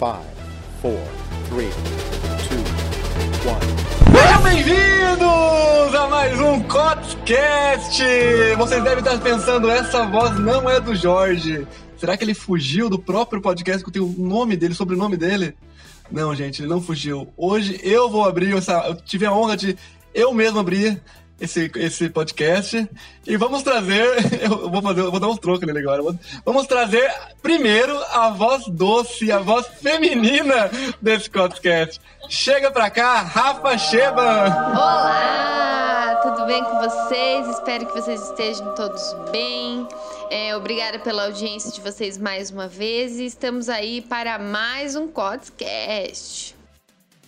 Five, four, three, two, one. Sejam bem-vindos a mais um Cotscast! Vocês devem estar pensando, essa voz não é do Jorge. Será que ele fugiu do próprio podcast que tem o nome dele, sobrenome dele? Não, gente, ele não fugiu. Hoje eu vou abrir essa. Eu tive a honra de eu mesmo abrir esse, esse podcast. E vamos trazer. Eu vou fazer, eu vou dar uns trocos nele agora. Vamos trazer primeiro a voz doce, a voz feminina desse podcast. Chega pra cá, Rafa Sheba! Olá, tudo bem com vocês? Espero que vocês estejam todos bem. É, obrigada pela audiência de vocês mais uma vez e estamos aí para mais um podcast.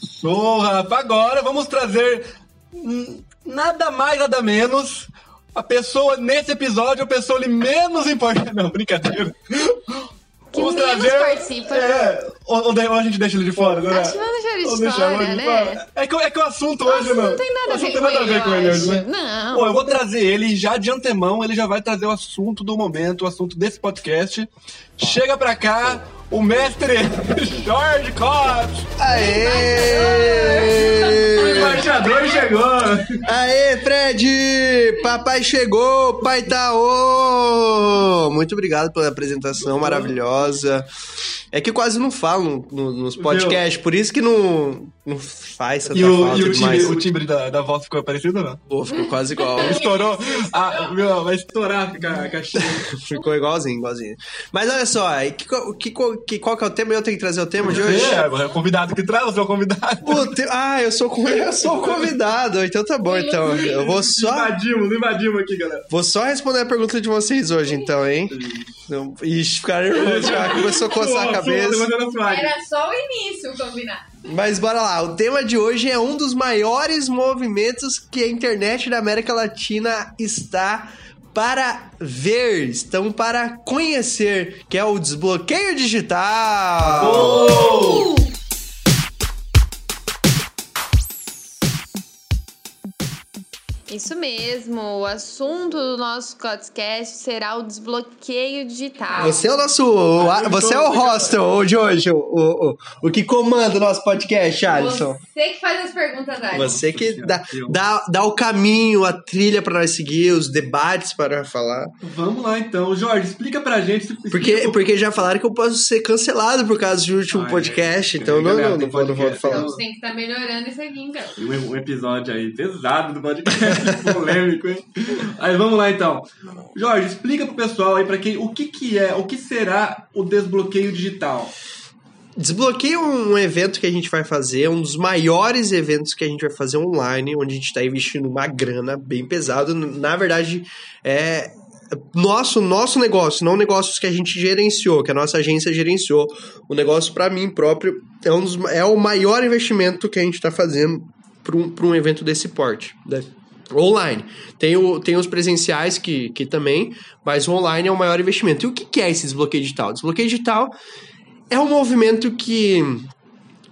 Show, Rafa! Agora vamos trazer hum, nada mais, nada menos a pessoa nesse episódio, a pessoa ali menos importante. Não, brincadeira. Que Vamos menos trazer, participa. É, ou, ou, a gente deixa ele de fora, né? Acho que vamos deixar ele de fora, de né? É, que, é que o assunto hoje, não. Não tem nada a ver, com, nada a ver com ele hoje, né? Não. Bom, eu vou trazer ele já de antemão, ele já vai trazer o assunto do momento, o assunto desse podcast. Chega pra cá, o mestre Jorge Cobbs. Aê! O embaixador chegou. Aê, Fred! Papai chegou, pai tá ô! Muito obrigado pela apresentação maravilhosa. É que eu quase não falo no, nos podcasts, por isso que não, não faz tanta e o, falta e o timbre, o timbre da, da voz ficou parecido ou não? Pô, ficou quase igual. Estourou. Ah, meu, vai estourar a caixinha. ficou igualzinho, igualzinho. Mas olha só, que, que, que, qual que é o tema? Eu tenho que trazer o tema de hoje? É, é o convidado que traz, o seu convidado. Te... Ah, eu sou, eu sou o convidado, então tá bom, então. Eu vou só... Invadimos, invadimos aqui, galera. Vou só responder a pergunta de vocês hoje, então, hein? Então, ixi, ficaram nervosos já, começou a coçar a cabeça. Era só o início, combinado. Mas bora lá, o tema de hoje é um dos maiores movimentos que a internet da América Latina está para ver, estão para conhecer, que é o desbloqueio digital. Oh! Isso mesmo, o assunto do nosso podcast será o desbloqueio digital. Você é o nosso. O, você é o hostel de hoje, o, o, o, que comanda o nosso podcast, Alisson. Você que faz as perguntas, Alisson. Você que dá, dá, dá o caminho, a trilha para nós seguir, os debates para falar. Vamos lá então. Jorge, explica pra gente. Porque, porque já falaram que eu posso ser cancelado por causa do último ah, podcast, é, então é, não, não, não, vou, não vou falar. Então, tem que estar tá melhorando isso aqui, então. Um, um episódio aí pesado do podcast. polêmico, hein? Aí vamos lá então. Jorge, explica pro pessoal aí para quem o que que é, o que será o desbloqueio digital. Desbloqueio é um evento que a gente vai fazer, um dos maiores eventos que a gente vai fazer online, onde a gente está investindo uma grana bem pesada. Na verdade, é nosso nosso negócio, não negócios que a gente gerenciou, que a nossa agência gerenciou. O negócio para mim próprio é, um dos, é o maior investimento que a gente está fazendo para um, um evento desse porte. Né? Online. Tem, o, tem os presenciais que, que também, mas o online é o maior investimento. E o que, que é esse desbloqueio digital? Desbloqueio digital é um movimento que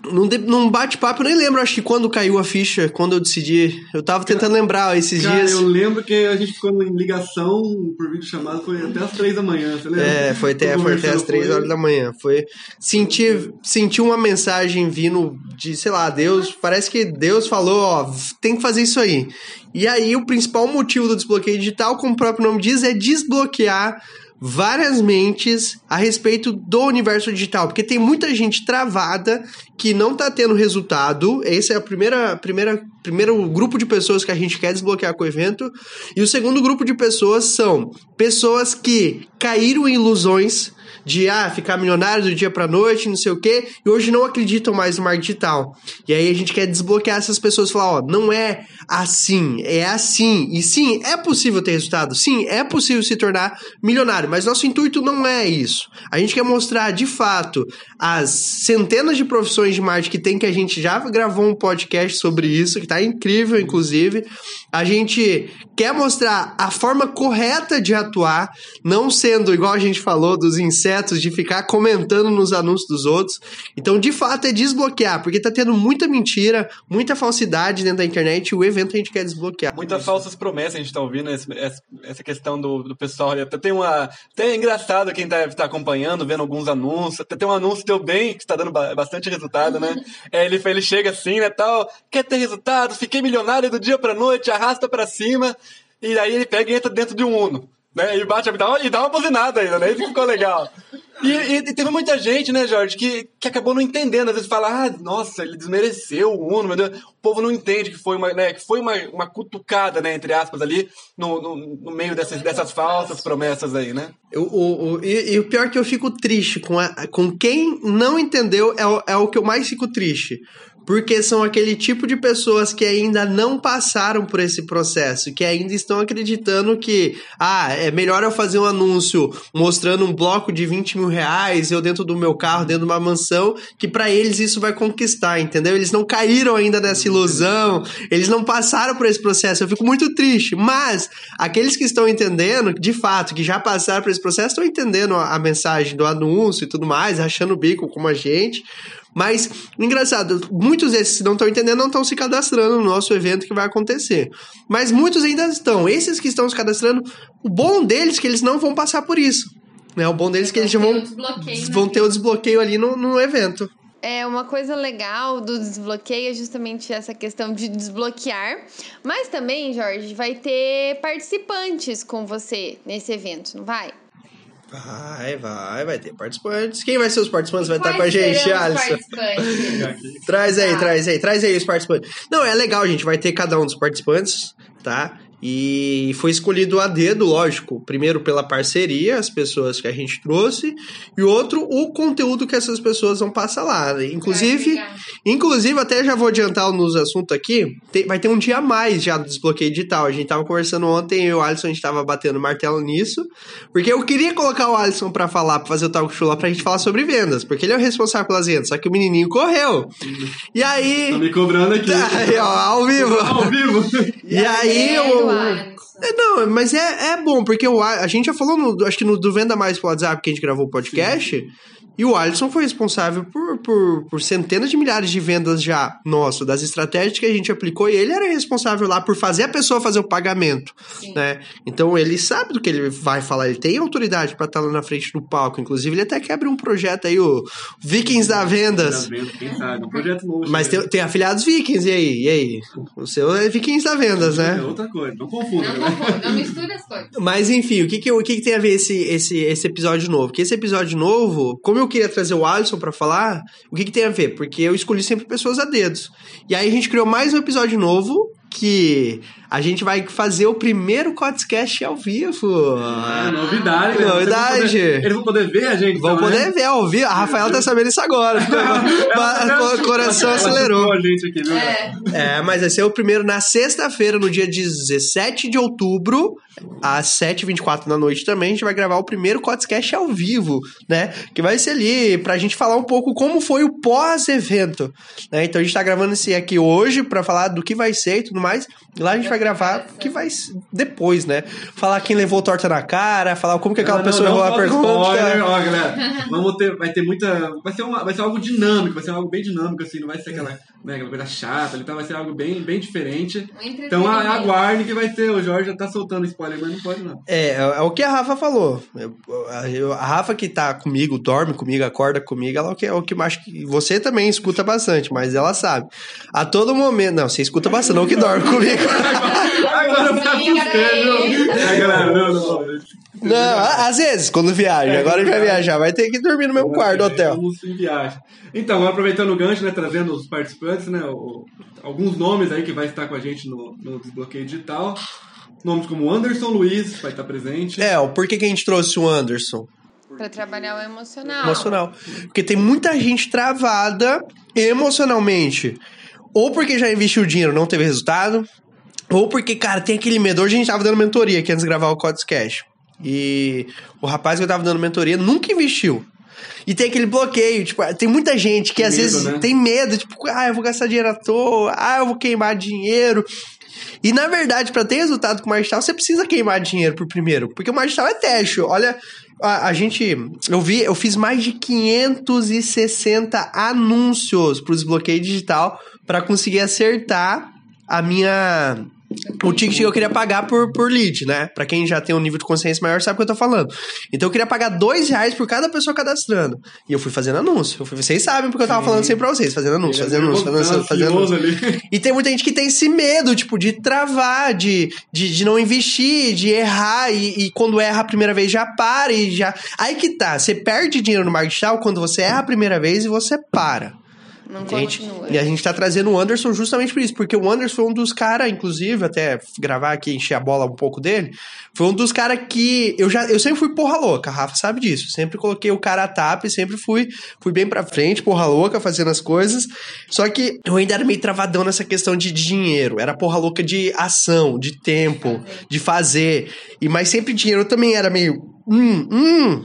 num, num bate-papo, eu nem lembro, acho que quando caiu a ficha, quando eu decidi. Eu tava tentando lembrar esses cara, dias. Eu lembro que a gente ficou em ligação por vídeo chamado, foi até as três da manhã, você lembra? É, foi até, foi até as três horas da manhã. Foi. Senti, senti uma mensagem vindo de, sei lá, Deus. Parece que Deus falou, ó, tem que fazer isso aí. E aí, o principal motivo do desbloqueio digital, como o próprio nome diz, é desbloquear várias mentes a respeito do universo digital, porque tem muita gente travada que não está tendo resultado. Esse é a primeira, primeira, primeiro grupo de pessoas que a gente quer desbloquear com o evento. E o segundo grupo de pessoas são pessoas que caíram em ilusões de ah, ficar milionário do dia para noite, não sei o quê, e hoje não acreditam mais no marketing digital. E aí a gente quer desbloquear essas pessoas e falar, ó, não é assim, é assim. E sim, é possível ter resultado. Sim, é possível se tornar milionário, mas nosso intuito não é isso. A gente quer mostrar de fato as centenas de profissões de marketing que tem que a gente já gravou um podcast sobre isso, que tá incrível inclusive, A gente quer mostrar a forma correta de atuar, não sendo igual a gente falou dos insetos, de ficar comentando nos anúncios dos outros. Então, de fato, é desbloquear, porque tá tendo muita mentira, muita falsidade dentro da internet e o evento a gente quer desbloquear. Muitas falsas promessas a gente tá ouvindo, esse- essa, essa questão do, do pessoal. Até tem uma. Até é engraçado quem deve estar acompanhando, vendo alguns anúncios. Até tem um anúncio deu bem, que está dando ba- bastante resultado, né? É, ele, ele chega assim, né, tal, quer ter resultado, fiquei milionário do dia pra noite, arrasta pra cima, e aí ele pega e entra dentro de um Uno. Né, e bate dá, uma, e dá uma buzinada ainda, né? Isso ficou legal. E, e- e teve muita gente, né, Jorge, que, que acabou não entendendo. Às vezes fala, ah, nossa, ele desmereceu o Uno, meu Deus. O povo não entende que foi uma, né, que foi uma, uma cutucada, né, entre aspas, ali, no, no, no meio dessas, dessas falsas promessas aí, né? O, o, o- e, e o pior é que eu fico triste com, a- com quem não entendeu é o, é o que eu mais fico triste. Porque são aquele tipo de pessoas que ainda não passaram por esse processo, que ainda estão acreditando que, ah, é melhor eu fazer um anúncio mostrando um bloco de 20 mil reais, eu dentro do meu carro, dentro de uma mansão, que pra eles isso vai conquistar, entendeu? Eles não caíram ainda nessa ilusão, eles não passaram por esse processo. Eu fico muito triste, mas aqueles que estão entendendo, de fato, que já passaram por esse processo, estão entendendo a mensagem do anúncio e tudo mais, achando o bico como a gente. Mas, engraçado, muitos desses que não estão entendendo não estão se cadastrando no nosso evento que vai acontecer. Mas muitos ainda estão. Esses que estão se cadastrando, o bom deles é que eles não vão passar por isso. Né? O bom deles é que eles vão, né? vão ter o desbloqueio ali no, no evento. É, uma coisa legal do desbloqueio é justamente essa questão de desbloquear. Mas também, Jorge, vai ter participantes com você nesse evento, não vai? Vai, vai, vai ter participantes. Quem vai ser os participantes? Vai estar com a gente, Alisson. Traz aí, Tá. traz aí, traz aí os participantes. Não, é legal, gente. Vai ter cada um dos participantes, tá? E foi escolhido a dedo, lógico. Primeiro pela parceria, as pessoas que a gente trouxe, e outro, o conteúdo que essas pessoas vão passar lá. Inclusive, ficar. inclusive até já vou adiantar nos assuntos aqui, tem- vai ter um dia a mais já do desbloqueio digital. A gente tava conversando ontem, eu e o Alisson, a gente tava batendo martelo nisso, porque eu queria colocar o Alisson pra falar, pra fazer o talk show lá, pra gente falar sobre vendas, porque ele é o responsável pelas vendas, só que o menininho correu. E aí... Tá me cobrando aqui. Aí, ó, ao vivo. Ao vivo. E aí, É, o. Alisson. É, não, mas é, é bom, porque o, A- gente já falou, no, acho que no do Venda Mais pelo WhatsApp, que a gente gravou o podcast, e o Alisson foi responsável por, por, por centenas de milhares de vendas já, nosso, das estratégias que a gente aplicou, e ele era responsável lá por fazer a pessoa fazer o pagamento, Sim. né? Então ele sabe do que ele vai falar, ele tem autoridade pra estar lá na frente do palco, inclusive ele até quer abrir um projeto aí, o Vikings da Vendas. Quem sabe? Um projeto novo. Mas tem, tem afiliados Vikings, e aí? E aí? O seu é Vikings da Vendas, né? É outra coisa. Não confunda, Não né? confunda, não mistura as coisas. Mas enfim, o que que, o que que tem a ver esse, esse, esse episódio novo? Porque esse episódio novo, como eu queria trazer o Alisson pra falar, o que que tem a ver? Porque eu escolhi sempre pessoas a dedos. E aí a gente criou mais um episódio novo que a gente vai fazer o primeiro podcast ao vivo. É, novidade, né? Novidade. Poder- Eles vão poder ver a gente. Vão então, poder né? ver ao vivo. A Rafaela tá sabendo isso agora. O coração Ela acelerou. chutou a gente aqui, viu? É. É, mas vai ser o primeiro na sexta-feira, no dia 17 de outubro, às 7h24 da noite também. A gente vai gravar o primeiro podcast ao vivo, né? Que vai ser ali pra gente falar um pouco como foi o pós-evento. Né? Então a gente tá gravando esse aqui hoje pra falar do que vai ser e tudo mais. E lá a gente vai gravar que vai depois, né? Falar quem levou torta na cara, falar como que aquela Não, pessoa não, errou a pergunta. spoiler, ó, galera. Vamos ter, vai ter muita. Vai ser, uma, vai ser algo dinâmico, vai ser algo bem dinâmico, assim, não vai ser aquela, né, aquela coisa chata, então vai ser algo bem, bem diferente. Um Então a- aguarde que vai ter. O Jorge já tá soltando spoiler, mas não pode não. É, é é o que a Rafa falou. Eu- a- Rafa que tá comigo, dorme comigo, acorda comigo, ela é o que, é o que que você também escuta bastante, mas ela sabe. A todo momento. Não, você escuta bastante, não que dorme comigo. Agora. É, galera, não, não. Não, a- às vezes, quando viaja. Agora a gente vai viajar, vai ter que dormir no mesmo quarto do hotel. Vamos em viagem. Então, aproveitando o gancho, né, trazendo os participantes, né, o- alguns nomes aí que vai estar com a gente no, no Desbloqueio Digital. Nomes como Anderson Luiz vai estar presente. É, o porquê que a gente trouxe o Anderson? Pra trabalhar o emocional. Emocional. Porque tem muita gente travada emocionalmente. Ou porque já investiu dinheiro e não teve resultado. Ou porque, cara, tem aquele medo. Hoje a gente tava dando mentoria aqui antes de gravar o Codes Cash. E o rapaz que eu tava dando mentoria nunca investiu. E tem aquele bloqueio, tipo, tem muita gente que Tem às medo, vezes né? tem medo, tipo, ah, eu vou gastar dinheiro à toa, ah, eu vou queimar dinheiro. E na verdade, para ter resultado com o marketing, você precisa queimar dinheiro por primeiro, porque o marketing é teste. Olha, a, a, gente, eu vi, eu fiz mais de 560 anúncios para o desbloqueio digital para conseguir acertar a minha o ticket que eu queria pagar por, por lead, né? Pra quem já tem um nível de consciência maior sabe o que eu tô falando. Então eu queria pagar dois reais por cada pessoa cadastrando. E eu fui fazendo anúncio. Fui, vocês sabem porque eu tava falando sempre pra vocês, fazendo anúncio, fazendo anúncio, fazendo anúncio, fazendo anúncio. Ali. E tem muita gente que tem esse medo, tipo, de travar, de, de, de não investir, de errar. E, e quando erra a primeira vez já para e já. Aí que tá, você perde dinheiro no marketing quando você erra a primeira vez e você para. Não Gente, continua. e a gente tá trazendo o Anderson justamente por isso, porque o Anderson foi um dos caras, inclusive, até gravar aqui, encher a bola um pouco dele, foi um dos caras que eu já eu sempre fui porra louca, a Rafa sabe disso. Sempre coloquei o cara a tapa e sempre fui, fui bem pra frente, porra louca, fazendo as coisas. Só que eu ainda era meio travadão nessa questão de dinheiro, era porra louca de ação, de tempo, de fazer. E mas sempre dinheiro eu também era meio hum, hum,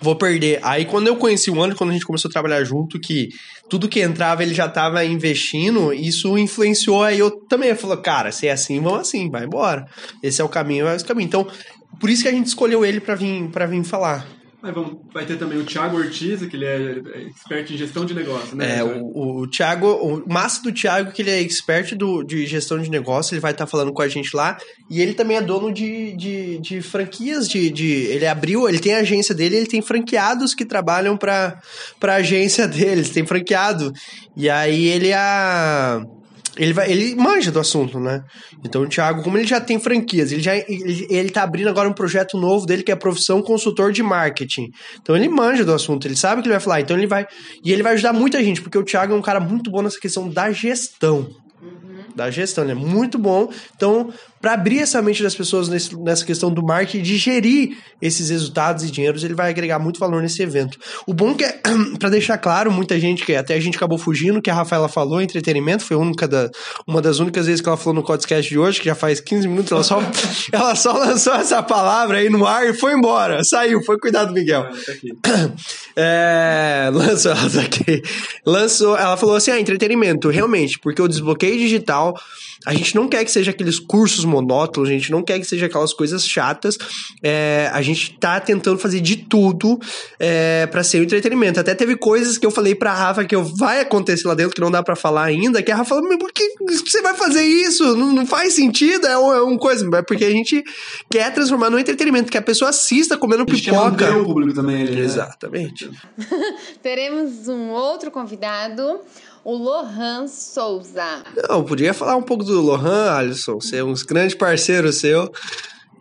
vou perder. Aí quando eu conheci o Anderson, quando a gente começou a trabalhar junto, que tudo que entrava ele já tava investindo, isso influenciou aí eu também. Falou, cara, se é assim, vamos assim, vai embora. Esse é o caminho, é esse caminho. Então, por isso que a gente escolheu ele para vir, pra vir falar. Mas vamos, vai ter também o Thiago Ortiz, que ele é expert em gestão de negócio, né? É, o, o Thiago, o massa do Thiago, que ele é expert do, de gestão de negócio, ele vai estar tá falando com a gente lá. E ele também é dono de, de, de franquias, de, de. Ele abriu, ele tem a agência dele, ele tem franqueados que trabalham para a agência deles, tem franqueado. E aí ele é a ele, vai, ele manja do assunto, né? Então o Thiago, como ele já tem franquias, ele já ele, ele tá abrindo agora um projeto novo dele que é a profissão consultor de marketing. Então ele manja do assunto, ele sabe o que ele vai falar. Então ele vai. E ele vai ajudar muita gente, porque o Thiago é um cara muito bom nessa questão da gestão. Da gestão, ele é muito bom. Então, para abrir essa mente das pessoas nesse, nessa questão do marketing, de gerir esses resultados e dinheiros, ele vai agregar muito valor nesse evento. O bom que é, para deixar claro, muita gente que até a gente acabou fugindo, que a Rafaela falou, entretenimento, foi única da, uma das únicas vezes que ela falou no podcast de hoje, que já faz 15 minutos, ela só, ela só lançou essa palavra aí no ar e foi embora. Saiu, foi cuidar do Miguel. É, lançou ela tá aqui. Lançou, ela falou assim: ah, entretenimento, realmente, porque o desbloqueio digital a gente não quer que seja aqueles cursos monótonos, a gente não quer que seja aquelas coisas chatas. É, a gente tá tentando fazer de tudo é, para ser um entretenimento. Até teve coisas que eu falei pra Rafa que eu, vai acontecer lá dentro, que não dá para falar ainda, que a Rafa falou, mas por que você vai fazer isso? Não, não faz sentido, é, um, é uma coisa. É porque a gente quer transformar no entretenimento, que a pessoa assista comendo A gente pipoca. o público também. Ele, né? Exatamente. Teremos um outro convidado, o Lohan Souza. Não, podia falar um pouco do Lohan, Alisson, ser um grande parceiro seu.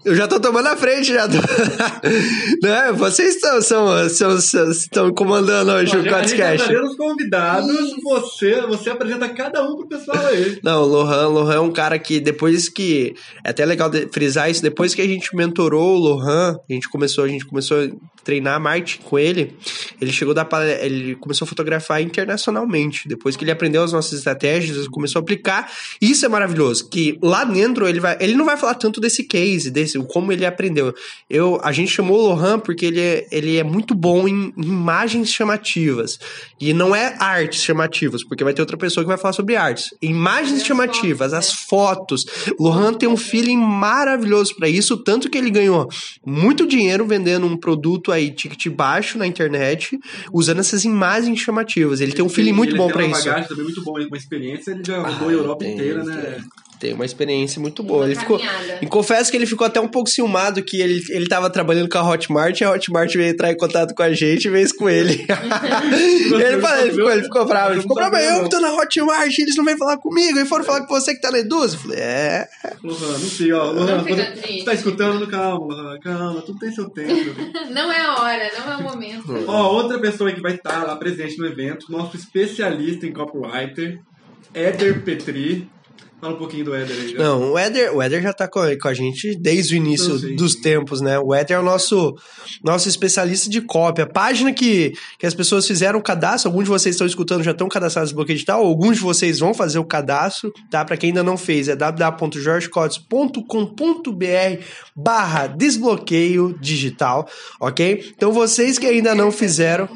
Eu já tô tomando a frente, já. Tô... né? Vocês estão, são, são, são, estão comandando hoje Ó, o podcast. os convidados, você, você apresenta cada um pro pessoal aí. Não, o Lohan, Lohan é um cara que depois que. É até legal frisar isso, depois que a gente mentorou o Lohan, a gente começou, a gente começou a treinar marketing com ele, ele chegou da ele começou a fotografar internacionalmente. Depois que ele aprendeu as nossas estratégias, ele começou a aplicar. Isso é maravilhoso. Que lá dentro ele vai. Ele não vai falar tanto desse case, desse, como ele aprendeu. Eu, a gente chamou o Lohan porque ele é, ele é muito bom em imagens chamativas. E não é artes chamativas, porque vai ter outra pessoa que vai falar sobre artes. Imagens As chamativas, as fotos. Lohan tem um feeling maravilhoso para isso, tanto que ele ganhou muito dinheiro vendendo um produto aí, ticket baixo na internet, usando essas imagens chamativas. Ele tem um feeling muito ele bom tem para uma isso. bagagem também muito bom, uma experiência, ele já rodou Ah, a Europa tem, inteira, tem. né? Tem uma experiência muito boa. Ele ficou. E confesso que ele ficou até um pouco ciumado que ele, ele tava trabalhando com a Hotmart e a Hotmart veio entrar em contato com a gente e veio com ele. ele, falou, ele, ficou, ele ficou bravo. Ele ficou bravo, eu que tô na Hotmart, eles não vêm falar comigo. E foram falar com você que tá na Eduz. Eu falei, é. Lohan, não sei, ó. Lohan, Não fica você, tá escutando? Calma, Lohan, calma, tudo tem seu tempo. Não é a hora, não é o momento. Ó, outra pessoa que vai estar lá presente no evento, nosso especialista em copywriter, Éder Petri. Fala um pouquinho do Éder aí. já. Não, o Éder, o Éder já tá com, com a gente desde o início Não, sim, dos sim. tempos, né? O Éder é o nosso, nosso especialista de cópia. Página que, que as pessoas fizeram o cadastro, alguns de vocês estão escutando já estão cadastrados no bloqueio digital, alguns de vocês vão fazer o cadastro, tá? Pra quem ainda não fez, é www.jorgecotes.com.br barra desbloqueio digital, ok? Então vocês que ainda não fizeram,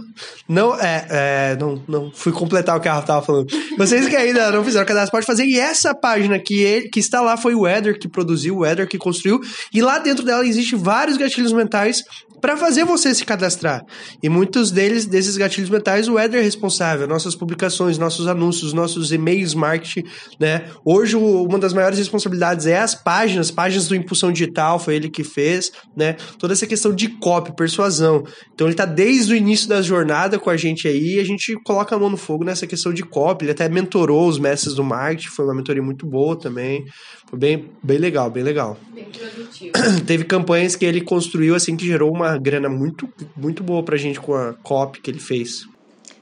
não, é, é, não, não, fui completar o que a Rafa tava falando. Vocês que ainda não fizeram o cadastro, pode fazer, e essa página página que, ele, que está lá foi o Eder que produziu, o Eder que construiu, e lá dentro dela existe vários gatilhos mentais para fazer você se cadastrar. E muitos deles, desses gatilhos mentais, o Eder é responsável. Nossas publicações, nossos anúncios, nossos e-mails, marketing, né? Hoje, uma das maiores responsabilidades é as páginas, páginas do Impulsão Digital, foi ele que fez, né? Toda essa questão de copy, persuasão. Então, ele tá desde o início da jornada com a gente aí, e a gente coloca a mão no fogo nessa questão de copy. Ele até mentorou os mestres do marketing, foi uma mentoria muito boa também. Foi bem, bem legal, bem legal Bem produtivo. teve campanhas que ele construiu assim que gerou uma grana muito muito boa pra gente com a copy que ele fez.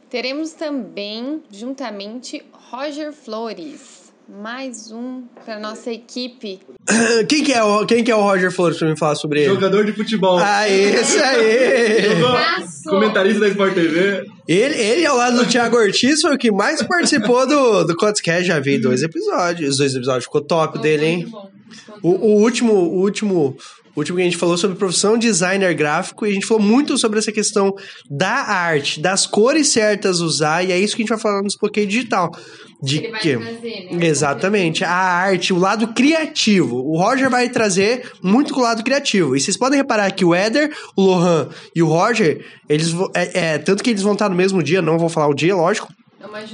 Teremos também, juntamente, Roger Flores. Mais um para nossa equipe. Quem que é o, quem que é o Roger Flores pra me falar sobre ele? Jogador de futebol. Ah, esse aí! Comentarista da Sport TV. Ele, ele ao lado do Thiago Ortiz foi o que mais participou do, do Podcast. Já vi dois episódios. Os dois episódios ficou top dele, hein? O, o último, o último, o último que a gente falou sobre profissão designer gráfico e a gente falou muito sobre essa questão da arte, das cores certas usar, e é isso que a gente vai falar no Desbloqueio Digital. De Ele vai que trazer, né? Exatamente, a arte, o lado criativo. O Roger vai trazer muito com o lado criativo. E vocês podem reparar que o Éder, o Lohan e o Roger, eles vão- é, é, tanto que eles vão estar no mesmo dia, não vou falar o dia, lógico,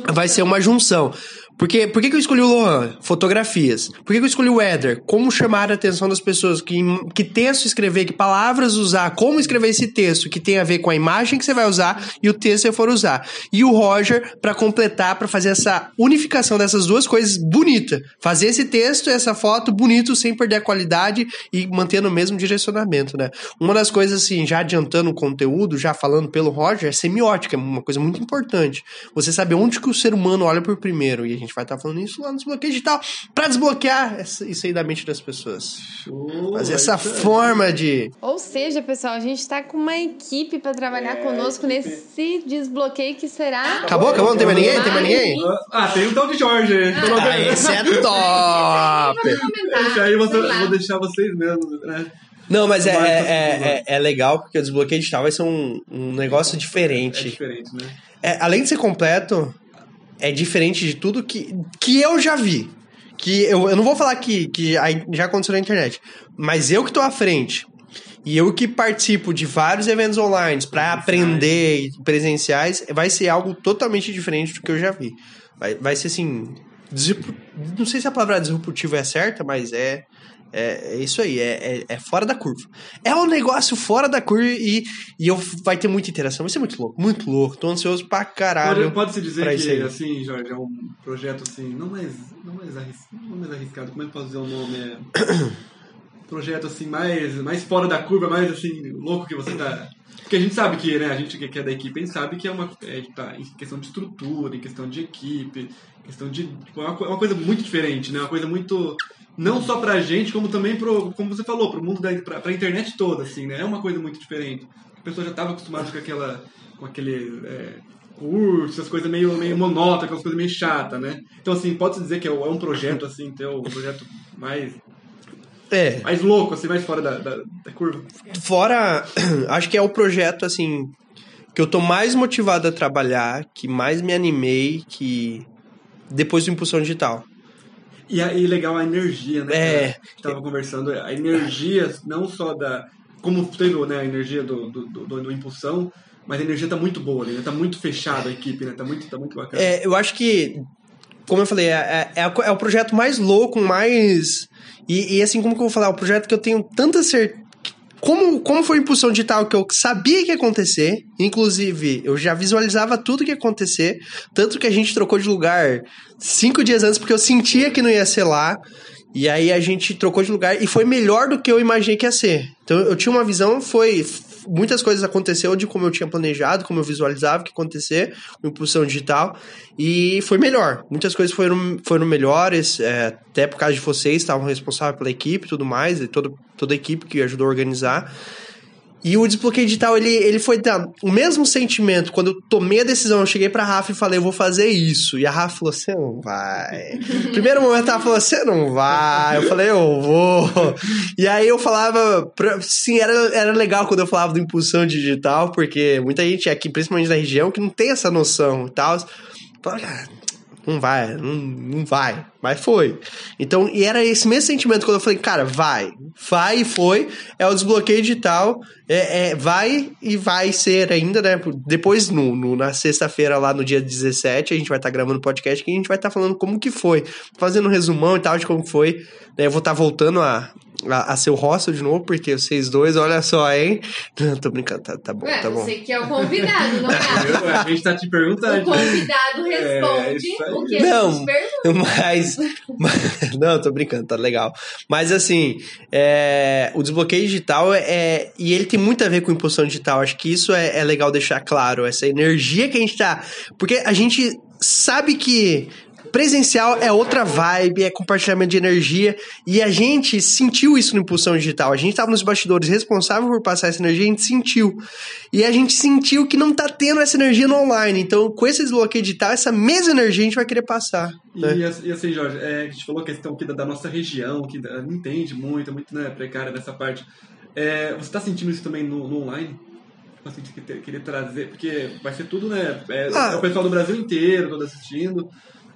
É vai ser uma junção. Porque, por que, que eu escolhi o Lohan? Fotografias. Por que, que eu escolhi o Éder? Como chamar a atenção das pessoas? Que, que texto escrever? Que palavras usar? Como escrever esse texto? Que tem a ver com a imagem que você vai usar e o texto que você for usar. E o Roger para completar, para fazer essa unificação dessas duas coisas bonita. Fazer esse texto essa foto bonito sem perder a qualidade e mantendo o mesmo direcionamento, né? Uma das coisas, assim, já adiantando o conteúdo, já falando pelo Roger, é semiótica, é uma coisa muito importante. Você saber onde que o ser humano olha por primeiro. E a gente vai estar falando isso lá no desbloqueio digital pra desbloquear essa- isso aí da mente das pessoas. Show, Fazer é essa aí. forma de. Ou seja, pessoal, a gente está com uma equipe para trabalhar conosco nesse desbloqueio que será. Acabou? Acabou? Não tem mais ninguém? Tem mais ninguém? Ah, tem um tal de Jorge. não Ah, vendo. esse é top! Esse aí você, lá. vou deixar vocês mesmo, né? Não, mas é, é, tá é, é legal porque o desbloqueio digital vai ser um, um negócio É diferente. diferente, né? É, além de ser completo, é diferente de tudo que, que eu já vi. Que eu, eu não vou falar que, que já aconteceu na internet, mas eu que tô à frente. E eu que participo de vários eventos online para aprender presenciais, vai ser algo totalmente diferente do que eu já vi. Vai, vai ser assim. Não sei se a palavra disruptivo é certa, mas é. É, é isso aí, é, é, é fora da curva. É um negócio fora da curva e, e eu, vai ter muita interação. Vai ser muito louco, muito louco. Tô ansioso pra caralho. Pode, pode se dizer que, assim, Jorge, é um projeto assim, não mais, não mais, arris, não mais arriscado, como é que posso dizer o nome? É... projeto assim, mais, mais fora da curva, mais assim, louco que você tá. Porque a gente sabe que, né, a gente que é da equipe, a gente sabe que é uma. É, tá, em questão de estrutura, em questão de equipe, questão de. tipo, É uma, é uma coisa muito diferente, né? Uma coisa muito. Não só pra gente, como também pro, como você falou, pro mundo da pra, pra internet toda, assim, né? É uma coisa muito diferente. A pessoa já estava acostumada com aquela. com aquele. É, curso, as coisas meio, meio monótonas, aquelas coisas meio chatas, né? Então, assim, pode-se dizer que é um projeto, assim, ter um projeto mais, É, mais louco, assim, mais fora da, da, da curva. fora. Acho que é o projeto, assim. Que eu tô mais motivado a trabalhar, que mais me animei, que. Depois do Impulsão Digital. E aí, legal a energia, né? É. que a gente tava conversando, a energia, não só da. Como teve né, a energia do, do, do, do Impulsão, mas a energia tá muito boa ali, né? Tá muito fechada a equipe, né? Tá muito, tá muito bacana. É, eu acho que, como eu falei, é, é, é, é o projeto mais louco, mais. E, e assim, como que eu vou falar? É o projeto que eu tenho tanta certeza. Como, como foi a impulsão digital que eu sabia que ia acontecer, inclusive eu já visualizava tudo que ia acontecer, tanto que a gente trocou de lugar cinco dias antes, porque eu sentia que não ia ser lá, e aí a gente trocou de lugar e foi melhor do que eu imaginei que ia ser. Então eu tinha uma visão, foi. Muitas coisas aconteceram de como eu tinha planejado, como eu visualizava que acontecer, com impulsão digital, e foi melhor. Muitas coisas foram, foram melhores, é, até por causa de vocês, estavam responsáveis pela equipe e tudo mais, e toda, toda a equipe que ajudou a organizar. E o desbloqueio digital, ele, ele foi o mesmo sentimento. Quando eu tomei a decisão, eu cheguei pra Rafa e falei, eu vou fazer isso. E a Rafa falou, você não vai. Primeiro momento, ela falou, você não vai. Eu falei, eu vou. E aí eu falava, sim, era, era legal quando eu falava do impulsão digital, porque muita gente aqui, principalmente da região, que não tem essa noção e tal. Fala, cara, não vai, não, não vai, mas foi. Então, e era esse mesmo sentimento quando eu falei, cara, vai, vai e foi, é o desbloqueio digital, é, é, vai e vai ser ainda, né? Depois, no, no na sexta-feira, lá no dia 17, a gente vai estar tá gravando podcast que a gente vai estar tá falando como que foi, fazendo um resumão e tal de como foi. Né? Eu vou estar tá voltando a, a, a ser o hostel de novo, porque vocês dois, olha só, hein? Não, tô brincando, tá, tá bom, Ué, tá bom. você que é o convidado, não é? A gente tá te perguntando. O convidado responde aí. o que Não. a gente pergunta. Mas, mas- Não, tô brincando, tá legal. Mas assim, é, o desbloqueio digital é. E ele tem muito a ver com impulsão digital. Acho que isso é, é legal deixar claro. Essa energia que a gente tá. Porque a gente sabe que. Presencial é outra vibe, é compartilhamento de energia. E a gente sentiu isso no Impulsão Digital. A gente tava nos bastidores responsável por passar essa energia, a gente sentiu. E a gente sentiu que não tá tendo essa energia no online. Então, com esse desbloqueio digital, essa mesma energia a gente vai querer passar. né? E, assim- e assim, Jorge, é, a gente falou a questão aqui da, da nossa região, que não entende muito, é muito né, precária nessa parte. É, você está sentindo isso também no, no online? Assim, que te- queria trazer, porque vai ser tudo, né? É, Ah. é o pessoal do Brasil inteiro todo assistindo.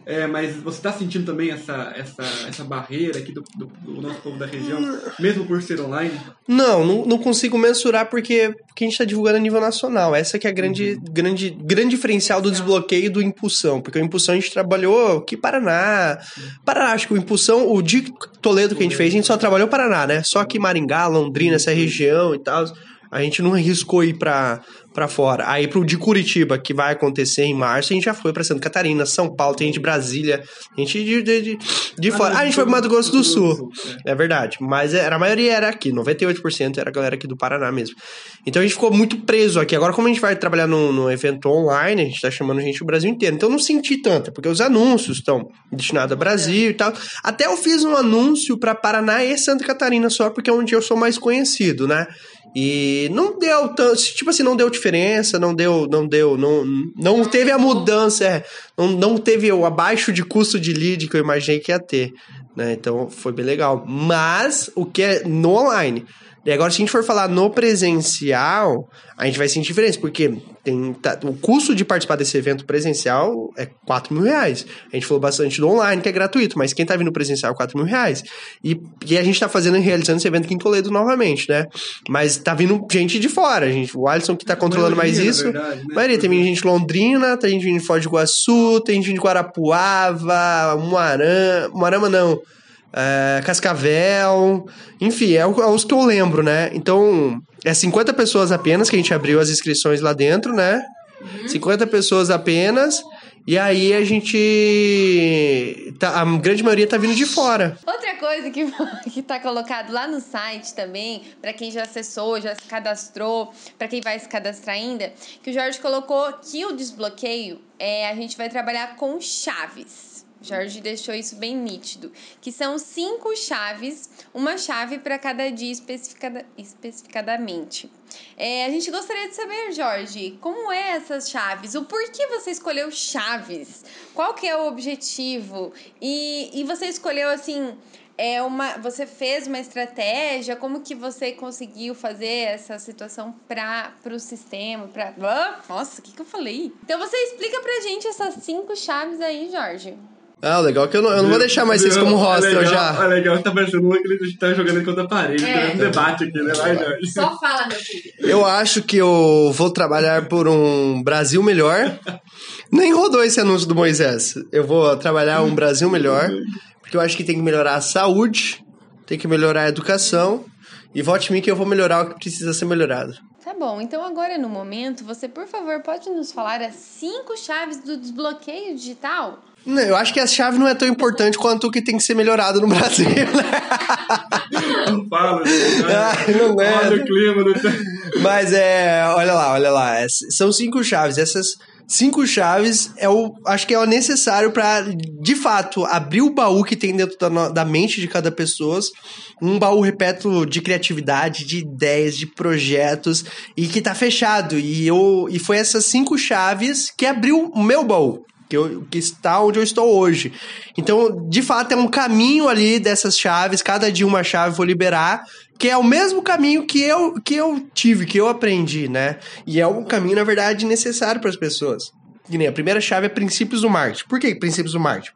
É, mas você está sentindo também essa, essa, essa barreira aqui do, do, do nosso povo da região, mesmo por ser online? Não, não, não consigo mensurar porque, porque a gente está divulgando a nível nacional. Essa que é a grande, grande, grande diferencial do desbloqueio e do impulsão. Porque o impulsão a gente trabalhou aqui Paraná. Paraná, acho que o impulsão, o de Toledo que a gente fez, a gente só trabalhou Paraná, né? Só que Maringá, Londrina, essa região e tal. A gente não arriscou ir pra, pra fora. Aí pro de Curitiba, que vai acontecer em março, a gente já foi pra Santa Catarina, São Paulo, tem gente de Brasília, gente de, de, de, de fora. Ah, a gente foi pro Mato Grosso do Sul. É verdade. Mas era, a maioria era aqui, 98% era a galera aqui do Paraná mesmo. Então a gente ficou muito preso aqui. Agora, como a gente vai trabalhar no, no evento online, a gente tá chamando gente do Brasil inteiro. Então eu não senti tanto, porque os anúncios estão destinados a Brasil e tal. Até eu fiz um anúncio pra Paraná e Santa Catarina só, porque é onde eu sou mais conhecido, né? E não deu tanto, tipo assim, não deu diferença, não deu, não deu, não, não teve a mudança, é, não, não teve o abaixo de custo de lead que eu imaginei que ia ter, né? Então foi bem legal. Mas o que é no online. E agora, se a gente for falar no presencial, a gente vai sentir diferença, porque tem, tá- o custo de participar desse evento presencial é 4 mil reais. A gente falou bastante do online, que é gratuito, mas quem tá vindo presencial é 4 mil reais. E, e a gente tá fazendo e realizando esse evento aqui em Toledo novamente, né? Mas tá vindo gente de fora, gente. O Alisson que tá controlando mais isso. verdade, né? Maioria, tem vindo gente de Londrina, tem gente vindo de Foz do Iguaçu, tem gente de Guarapuava, Moarama, Moarama não, é, Cascavel, enfim, é, é os que eu lembro, né? Então, é 50 pessoas apenas que a gente abriu as inscrições lá dentro, né? 50 pessoas apenas, e aí a gente. tá- a grande maioria tá vindo de fora. Outra coisa que, que tá colocado lá no site também, pra quem já acessou, já se cadastrou, pra quem vai se cadastrar ainda, que o Jorge colocou que o desbloqueio é a gente vai trabalhar com chaves. Jorge deixou isso bem nítido, que são cinco chaves, uma chave para cada dia especificada, especificadamente. É, a gente gostaria de saber, Jorge, como é essas chaves? O porquê você escolheu chaves? Qual que é o objetivo? E, e você escolheu assim, é uma, você fez uma estratégia? Como que você conseguiu fazer essa situação para o sistema? Pra, nossa, o que, que eu falei? Então você explica pra gente essas cinco chaves aí, Jorge. Ah, o legal é que eu não, eu não vou deixar mais vocês como É hostel legal, já. É legal, tá parecendo que ele tá jogando contra a parede, É. tem um debate aqui, né? Vai. Só fala, meu filho. Eu acho que eu vou trabalhar por um Brasil melhor. Nem rodou esse anúncio do Moisés. Eu vou trabalhar um Brasil melhor, porque eu acho que tem que melhorar a saúde, tem que melhorar a educação, e vote em mim que eu vou melhorar o que precisa ser melhorado. Tá bom, então agora no momento, você por favor pode nos falar as cinco chaves do desbloqueio digital? Não, eu acho que a chave não é tão importante quanto o que tem que ser melhorado no Brasil, né? Não fala, Ai, não é. Olha o clima do... Mas é, olha lá, olha lá. é- São cinco chaves. Essas cinco chaves é o, acho que é o necessário para, de fato, abrir o baú que tem dentro da, da mente de cada pessoa. Um baú repleto de criatividade, de ideias, de projetos e que tá fechado. E eu, e foi essas cinco chaves que abriu o meu baú. Que, eu, que está onde eu estou hoje. Então, de fato, é um caminho ali dessas chaves, cada dia uma chave vou liberar, que é o mesmo caminho que eu, que eu tive, que eu aprendi, né? E é um caminho, na verdade, necessário para as pessoas. que nem a primeira chave é princípios do marketing. Por que princípios do marketing?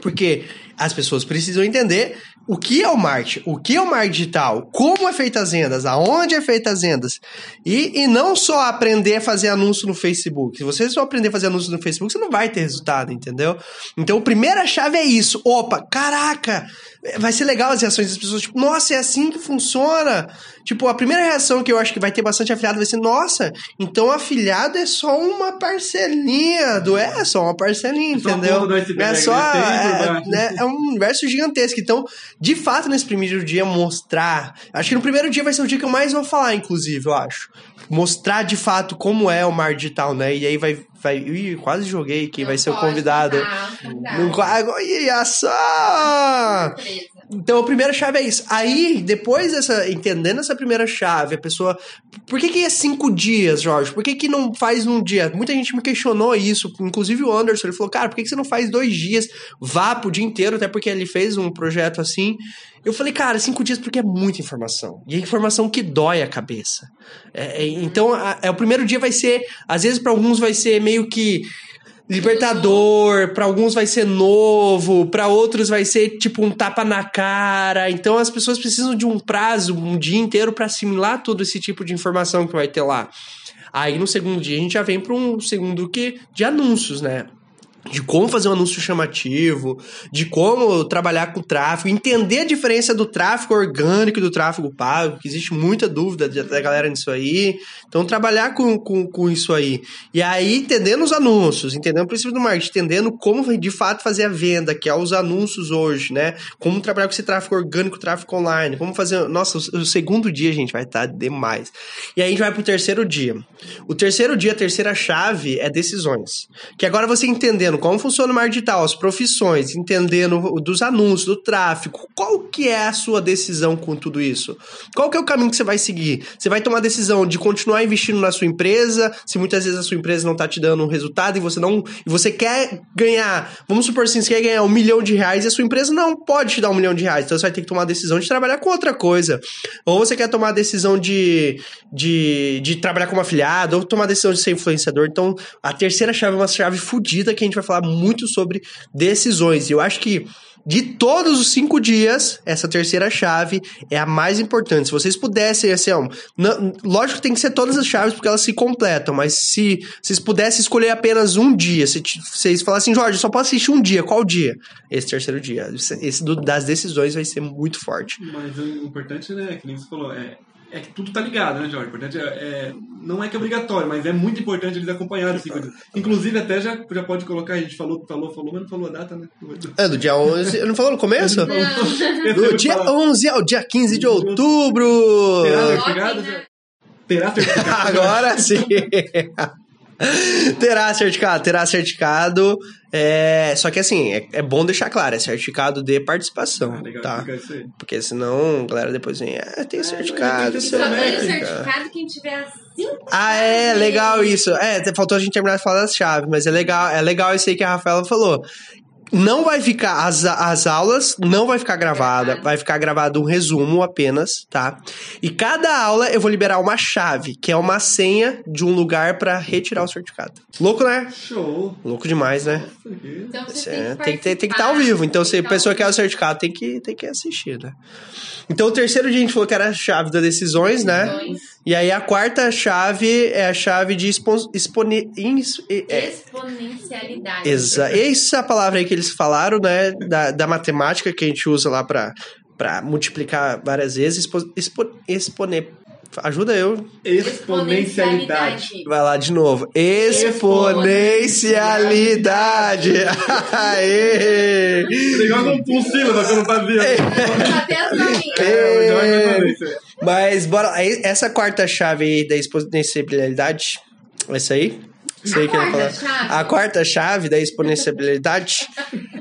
Porque as pessoas precisam entender o que é o marketing, o que é o marketing digital, como é feita as vendas, aonde é feita as vendas. E, e não só aprender a fazer anúncio no Facebook. Se você só aprender a fazer anúncio no Facebook, você não vai ter resultado, entendeu? Então, a primeira chave é isso. Opa, caraca, vai ser legal as reações das pessoas. Tipo, nossa, é assim que funciona. Tipo, a primeira reação que eu acho que vai ter bastante afiliado vai ser, nossa, então afiliado é só uma parcelinha do... É só uma parcelinha, entendeu? é só... né? É, baixo. né, é um universo gigantesco. Então, de fato, nesse primeiro dia, mostrar. Acho que no primeiro dia vai ser o dia que eu mais vou falar, inclusive, eu acho. Mostrar de fato como é o mar digital, né? E aí vai. Vai ih, quase joguei quem Não vai ser o convidado. convidado. Não, co- Ia só! Surpresa. Então a primeira chave é isso. Aí, depois dessa. Entendendo essa primeira chave, a pessoa. Por que, que é cinco dias, Jorge? Por que, que não faz num dia? Muita gente me questionou isso. Inclusive o Anderson, ele falou, cara, por que, que você não faz dois dias? Vá pro dia inteiro, até porque ele fez um projeto assim. Eu falei, cara, cinco dias porque é muita informação. E é informação que dói a cabeça. É, é, então, a- é, o primeiro dia vai ser. Às vezes, para alguns, vai ser meio que. Libertador, pra alguns vai ser novo, pra outros vai ser tipo um tapa na cara. Então as pessoas precisam de um prazo, um dia inteiro pra assimilar todo esse tipo de informação que vai ter lá. Aí no segundo dia a gente já vem pra um segundo que de anúncios, né? De como fazer um anúncio chamativo, de como trabalhar com tráfego, entender a diferença do tráfego orgânico e do tráfego pago, que existe muita dúvida da galera nisso aí. Então, trabalhar com, com, com isso aí. E aí, entendendo os anúncios, entendendo o princípio do marketing, entendendo como de fato fazer a venda, que é os anúncios hoje, né? Como trabalhar com esse tráfego orgânico, tráfego online, como fazer. Nossa, o, o segundo dia, gente, vai estar demais. E aí a gente vai pro terceiro dia. O terceiro dia, a terceira chave é decisões. Que agora você entendendo como funciona o marketing digital, as profissões, entendendo dos anúncios, do tráfego, qual que é a sua decisão com tudo isso? Qual que é o caminho que você vai seguir? Você vai tomar a decisão de continuar investindo na sua empresa, se muitas vezes a sua empresa não tá te dando um resultado e você não. E você quer ganhar, vamos supor assim, você quer ganhar um milhão de reais e a sua empresa não pode te dar um milhão de reais. Então você vai ter que tomar a decisão de trabalhar com outra coisa. Ou você quer tomar a decisão de, de, de trabalhar como afiliado, ou tomar a decisão de ser influenciador. Então, a terceira chave é uma chave fodida que a gente vai falar muito sobre decisões. E eu acho que de todos os cinco dias, essa terceira chave é a mais importante. Se vocês pudessem, assim, ó, não- lógico que tem que ser todas as chaves porque elas se completam, mas se vocês pudessem escolher apenas um dia, se vocês falassem, Jorge, eu só posso assistir um dia, qual dia? Esse terceiro dia. Esse esse do- das decisões vai ser muito forte. Mas o importante, né, que nem você falou, é, é que tudo tá ligado, né, Jorge? Importante é, é- Não é que é obrigatório, mas é muito importante eles acompanharem dias. Inclusive, até já, já pode colocar, a gente falou, falou, falou, mas não falou a data, né? É, do dia 11. Não falou no começo? Do dia Falar. 11 ao dia 15 de outubro! Terá certificado? né? Terá certificado? Agora sim! terá certificado, terá certificado. É, só que assim, é, é bom deixar claro, é certificado de participação, Ah, legal, tá? Porque senão a galera depois vem, ah, tem certificado. tem Só é ter ganha o métrica. certificado quem tiver as cinco Ah, é, legal isso. É, faltou a gente terminar de falar das chaves, mas é legal, é legal isso aí que a Rafaela falou. Não vai ficar, as, as aulas não vai ficar gravada, vai ficar gravado um resumo apenas, tá? E cada aula eu vou liberar uma chave, que é uma senha de um lugar pra retirar o certificado. Louco, né? Show. Louco demais, né? Então você tem, é, que tem que ter- tem que estar ao participar, vivo. Então, se tem a que pessoa tá quer ao o certificado, tem que, tem que assistir, né? Então, o terceiro dia a gente falou que era a chave das decisões, né? Decisões. E aí a quarta chave é a chave de expon, expone, é, Exponencialidade. exa, essa palavra aí que eles falaram, né? Da, da matemática que a gente usa lá pra multiplicar várias vezes. Expo, expo, expone, ajuda eu. Exponencialidade. Vai lá de novo. Exponencialidade. Aê! Legal com um sílaba que eu não fazia. Até as novinhas. É, aí. Mas bora. Essa quarta chave aí da exponencialidade. Essa aí? Isso aí A que quarta falar. chave. A quarta chave da exponencialidade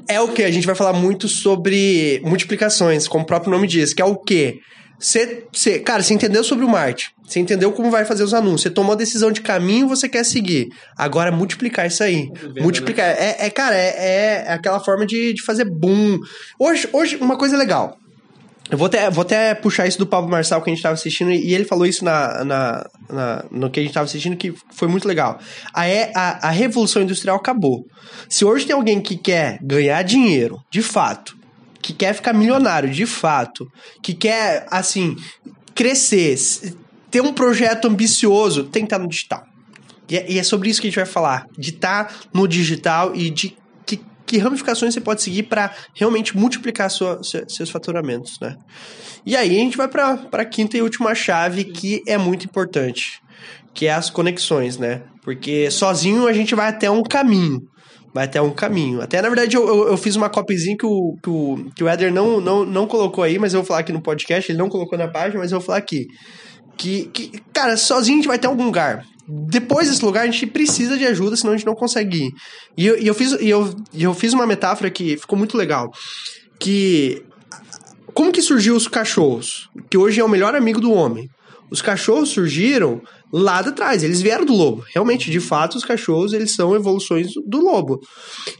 é o que? A gente vai falar muito sobre multiplicações, como o próprio nome diz, que é o quê? Você, você, cara, você entendeu sobre o marketing, você entendeu como vai fazer os anúncios, você tomou a decisão de caminho você quer seguir. Agora, multiplicar isso aí. Multiplicar. É, é, cara, é, é aquela forma de, de fazer boom. Hoje, hoje, uma coisa legal. Eu vou até, vou até puxar isso do Pablo Marçal que a gente tava assistindo, e ele falou isso na, na, na- no que a gente tava assistindo, que foi muito legal. A, é- a, a revolução industrial acabou. Se hoje tem alguém que quer ganhar dinheiro, de fato, que quer ficar milionário, de fato, que quer, assim, crescer, ter um projeto ambicioso, tem que estar no digital. E é, e é sobre isso que a gente vai falar, de estar no digital e de que, que ramificações você pode seguir para realmente multiplicar sua- se- seus faturamentos, né? E aí a gente vai para a quinta e última chave que é muito importante, que é as conexões, né? Porque sozinho a gente vai até um caminho. Vai até um caminho. Até, na verdade, eu, eu, eu fiz uma copyzinha que o, que o, que o Éder não, não, não colocou aí, mas eu vou falar aqui no podcast. Ele não colocou na página, mas eu vou falar aqui. Que, que, cara, sozinho a gente vai até algum lugar. Depois desse lugar, a gente precisa de ajuda, senão a gente não consegue ir. E eu, e eu, fiz, e eu, e eu fiz uma metáfora que ficou muito legal. Que. Como que surgiu os cachorros? Que hoje é o melhor amigo do homem. Os cachorros surgiram lá de trás, eles vieram do lobo. Realmente, de fato, os cachorros, eles são evoluções do lobo.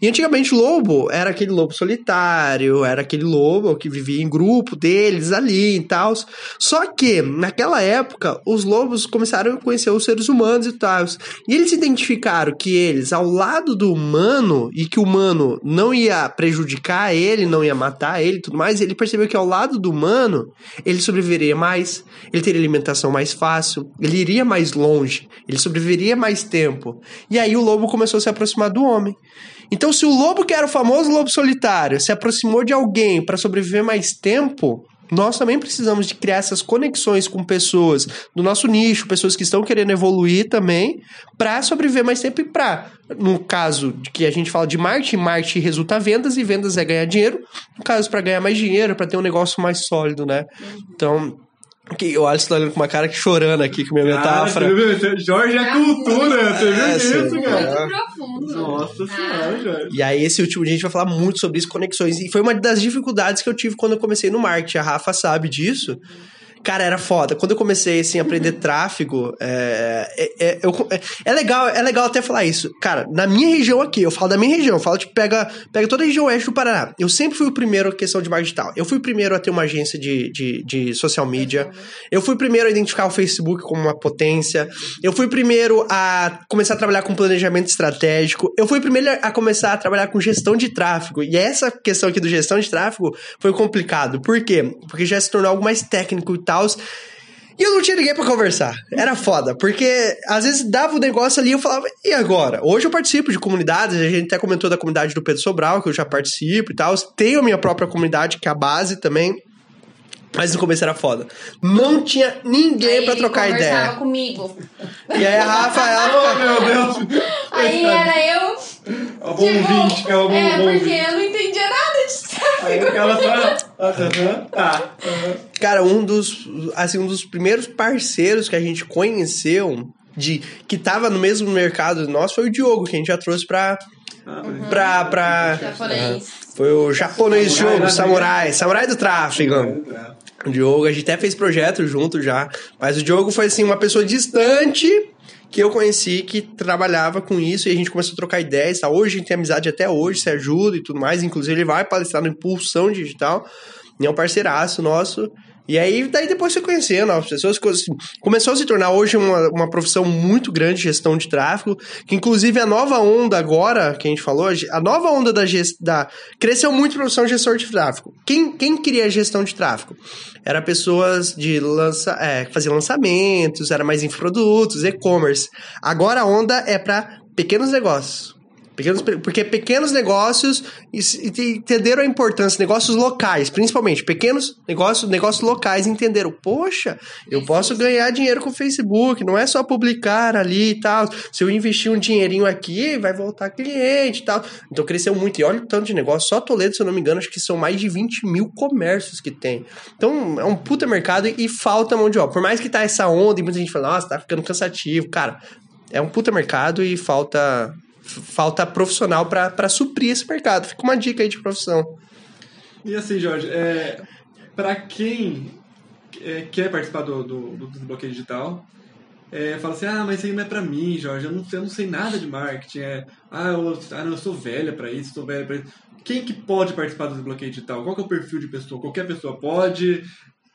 E antigamente o lobo era aquele lobo solitário, era aquele lobo que vivia em grupo deles ali e tal. Só que, naquela época, os lobos começaram a conhecer os seres humanos e tal. E eles identificaram que eles, ao lado do humano, e que o humano não ia prejudicar ele, não ia matar ele tudo mais, ele percebeu que ao lado do humano, ele sobreviveria mais, ele teria alimentação mais fácil, ele iria mais longe, ele sobreviveria mais tempo. E aí o lobo começou a se aproximar do homem. Então, se o lobo que era o famoso lobo solitário se aproximou de alguém para sobreviver mais tempo, nós também precisamos de criar essas conexões com pessoas do nosso nicho, pessoas que estão querendo evoluir também, para sobreviver mais tempo e para, no caso de que a gente fala de marketing, marketing resulta vendas e vendas é ganhar dinheiro. No caso, para ganhar mais dinheiro, para ter um negócio mais sólido, né? Então, que o Alisson tá olhando com uma cara que chorando aqui com minha metáfora. Cara, você viu? Jorge é cultura, você viu É, isso, cara? Muito profundo. Nossa senhora, Jorge. E aí, esse último dia, a gente vai falar muito sobre isso, conexões. E foi uma das dificuldades que eu tive quando eu comecei no marketing. A Rafa sabe disso. Cara, era foda. Quando eu comecei, assim, a aprender tráfego, é, é, é, eu- é- é legal, é legal até falar isso. Cara, na minha região aqui, eu falo da minha região, eu falo, tipo, pega, pega toda a região oeste do Paraná. Eu sempre fui o primeiro a questão de marketing digital. Eu fui o primeiro a ter uma agência de, de, de social media. Eu fui o primeiro a identificar o Facebook como uma potência. Eu fui o primeiro a começar a trabalhar com planejamento estratégico. Eu fui o primeiro a começar a trabalhar com gestão de tráfego. E essa questão aqui do gestão de tráfego foi complicado. Por quê? Porque já se tornou algo mais técnico e tal. E eu não tinha ninguém pra conversar. Era foda, porque às vezes dava o negócio ali e eu falava, e agora? Hoje eu participo de comunidades, a gente até comentou da comunidade do Pedro Sobral, que eu já participo e tal. Tenho a minha própria comunidade, que é a base também. Mas no começo era foda. Não tinha ninguém ele trocar ideia. comigo. E aí a Rafa, ela Oh, meu Deus. Aí era eu. É um bom ouvinte, que é um bom é, bom porque eu não entendia nada de Aí tráfego. ela só... Aham, Tá. aham. Cara, um dos, assim, um dos primeiros parceiros que a gente conheceu de que tava no mesmo mercado nosso foi o Diogo, que a gente já trouxe pra Ah, mas- pra, pra Japonês. foi o japonês Samurai, jogo, né? samurai, samurai do tráfego. O Diogo, a gente até fez projeto junto já, mas o Diogo foi assim uma pessoa distante que eu conheci que trabalhava com isso e a gente começou a trocar ideias, tá? Hoje a gente tem amizade até hoje, se ajuda e tudo mais, inclusive ele vai palestrar no Impulsão Digital, e é um parceiraço nosso. E aí, daí depois você conhecendo as pessoas, assim, começou a se tornar hoje uma, uma profissão muito grande, gestão de tráfego, que inclusive a nova onda agora, que a gente falou, a nova onda da gestão, cresceu muito a profissão de gestor de tráfego. Quem, quem queria gestão de tráfego? Era pessoas de lança, é, faziam lançamentos, era mais infoprodutos, e-commerce. Agora a onda é para pequenos negócios. Pequenos, porque pequenos negócios entenderam a importância, negócios locais, principalmente, pequenos negócios, negócios locais entenderam, poxa, eu posso ganhar dinheiro com o Facebook, não é só publicar ali e tal. Se eu investir um dinheirinho aqui, vai voltar cliente e tal. Então cresceu muito. E olha o tanto de negócio. Só Toledo, se eu não me engano, acho que são mais de 20 mil comércios que tem. Então é um puta mercado e falta mão de obra. Por mais que tá essa onda e muita gente fala, nossa, tá ficando cansativo. Cara, é um puta mercado e falta falta profissional pra suprir esse mercado. Fica uma dica aí de profissão. E assim, Jorge, é, para quem é, quer participar do, do, do desbloqueio digital, é, fala assim, ah, mas isso aí não é pra mim, Jorge, eu não, eu não sei nada de marketing. É, ah, eu, ah, não, eu sou velha pra isso, sou velha pra isso. Quem que pode participar do desbloqueio digital? Qual que é o perfil de pessoa? Qualquer pessoa pode,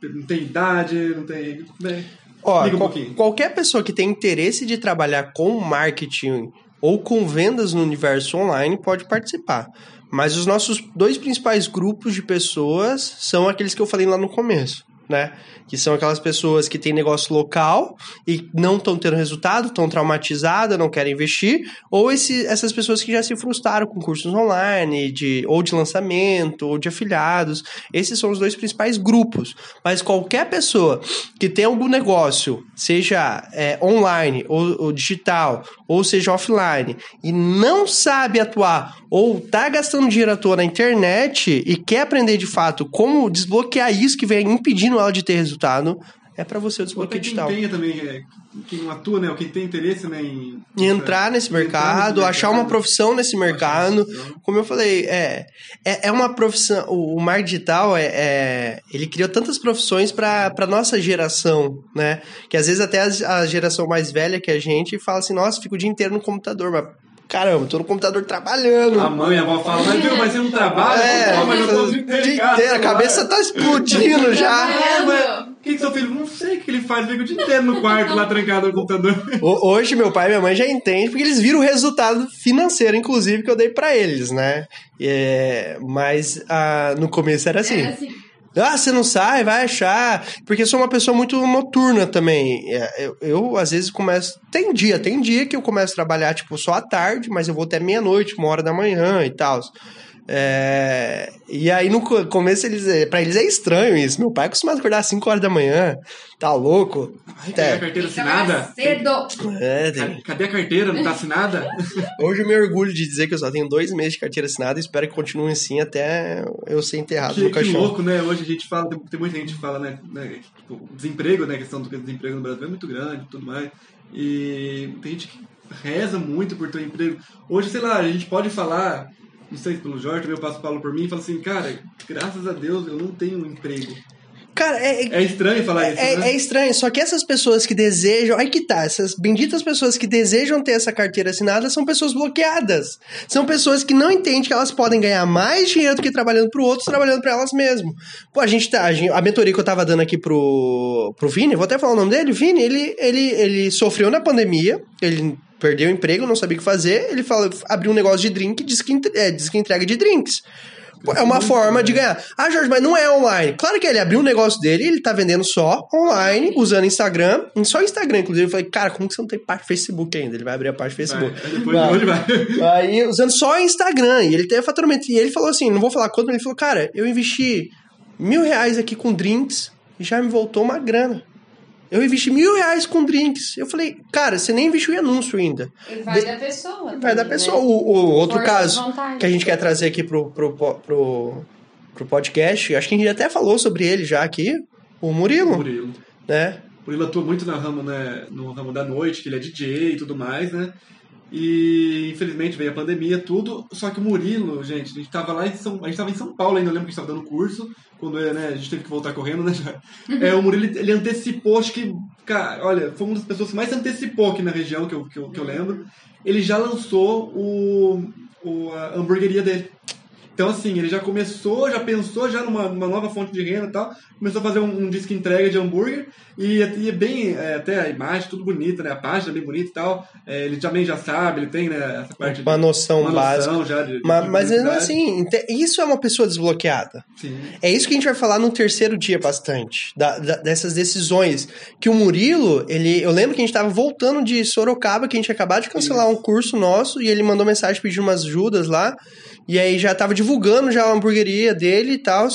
não tem idade, não tem... Bem, Ó, um qual- qualquer pessoa que tem interesse de trabalhar com marketing ou com vendas no universo online pode participar. Mas os nossos dois principais grupos de pessoas são aqueles que eu falei lá no começo, né? Que são aquelas pessoas que têm negócio local e não estão tendo resultado, estão traumatizadas, não querem investir, ou esse- essas pessoas que já se frustraram com cursos online, de, ou de lançamento, ou de afiliados. Esses são os dois principais grupos. Mas qualquer pessoa que tem algum negócio, seja é, online ou, ou digital, ou seja offline, e não sabe atuar, ou tá gastando dinheiro à toa na internet e quer aprender de fato como desbloquear isso que vem impedindo ela de ter resultado, é para você o desbloqueio quem digital. tenha também, é, quem atua, né? ou Quem tem interesse né, em... E entrar nesse entrar mercado, achar uma profissão nesse mercado. profissão. Como eu falei, é, é, é uma profissão. O, o marketing digital é, é- ele criou tantas profissões para para nossa geração, né? Que às vezes até a, a geração mais velha que a gente fala assim: nossa, fico o dia inteiro no computador, mas caramba, tô no computador trabalhando. A mãe, a avó fala, mas viu, mas você não trabalha? É, Pô, mas eu tô o dia inteiro a cabeça tá explodindo já. É, mas o que, que seu filho? Não sei o que ele faz, fica o dia inteiro no quarto lá trancado no computador. Ho- Hoje meu pai e minha mãe já entendem, porque eles viram o resultado financeiro, inclusive, que eu dei pra eles, né? É, mas ah, no começo era assim. Era assim. Ah, você não sai, vai achar. Porque eu sou uma pessoa muito noturna também. É, Eu, eu, às vezes, começo. Tem dia, tem dia que eu começo a trabalhar, tipo, só à tarde, mas eu vou até meia-noite, uma hora da manhã e tal. É, E aí, no co- começo, eles, é, pra eles é estranho isso. Meu pai é acostumado a acordar às 5 horas da manhã. Tá louco? Ai, cadê a É, carteira que trabalhar assinada? cedo. é, tem- Ca- Cadê a carteira? Não tá assinada? Hoje eu me orgulho de dizer que eu só tenho dois meses de carteira assinada e espero que continue assim até eu ser enterrado Que, no que caixão. louco, né? Hoje a gente fala, tem, tem muita gente que fala, né? né, tipo, desemprego, né? A questão do desemprego no Brasil é muito grande e tudo mais. E tem gente que reza muito por ter um emprego. Hoje, sei lá, a gente pode falar, não sei se pelo Jorge, também eu passo falo por mim e falo assim, cara, graças a Deus eu não tenho um emprego. Cara, é, é- É estranho falar isso, É, né? é estranho, só que essas pessoas que desejam. Aí que tá, essas benditas pessoas que desejam ter essa carteira assinada são pessoas bloqueadas. São pessoas que não entendem que elas podem ganhar mais dinheiro do que trabalhando pro outro, trabalhando pra elas mesmas. Pô, a gente tá. A, gente- a mentoria que eu tava dando aqui pro, pro Vini, vou até falar o nome dele, Vini, ele, ele, ele sofreu na pandemia, ele perdeu o emprego, não sabia o que fazer, ele falou, abriu um negócio de drink, diz que, é, diz que entrega de drinks. Pô, É uma forma de ganhar. Ah, Jorge, mas não é online. Claro que ele abriu um negócio dele, ele tá vendendo só online, usando Instagram. Só Instagram, inclusive. Eu falei, cara, como que você não tem parte Facebook ainda? Ele vai abrir a parte Vai, Facebook. aí depois Vai. de onde vai? Aí, usando só Instagram. E ele teve faturamento. E ele falou assim: não vou falar quanto, mas ele falou, cara, eu investi mil reais aqui com drinks e já me voltou uma grana. Eu investi mil reais com drinks. Eu falei, cara, você nem investiu em anúncio ainda. E vai De- da pessoa. Vai também, da né? pessoa. O, o outro Força caso que a gente quer trazer aqui pro, pro, pro, pro podcast, acho que a gente até falou sobre ele já aqui, o Murilo, Murilo. né? O Murilo atua muito no ramo, né, no ramo da noite, que ele é DJ e tudo mais, né? E infelizmente veio a pandemia, tudo. Só que o Murilo, gente, a gente tava lá em São, a gente tava em São Paulo ainda, eu lembro que a gente tava dando curso, quando né, a gente teve que voltar correndo, né? já. É, o Murilo, ele antecipou, acho que, cara, olha, foi uma das pessoas que mais antecipou aqui na região, que eu, que eu, que eu lembro. Ele já lançou o, o, a hamburgueria dele. Então, assim, ele já começou, já pensou já numa, numa nova fonte de renda e tal, começou a fazer um, um disco entrega de hambúrguer e, é- e é bem, é, até a imagem, tudo bonita, né? A página é bem bonita e tal. É, ele também já sabe, ele tem, né, essa parte Uma de, noção uma básica. noção já de, de Mas, mas mesmo publicidade. assim, isso é uma pessoa desbloqueada. Sim. É isso que a gente vai falar no terceiro dia bastante, da- da- dessas decisões. Que o Murilo, ele, eu lembro que a gente tava voltando de Sorocaba, que a gente acabado de cancelar um curso nosso, e ele mandou mensagem pedindo umas ajudas lá, e aí já tava divulgando já a hamburgueria dele e tal.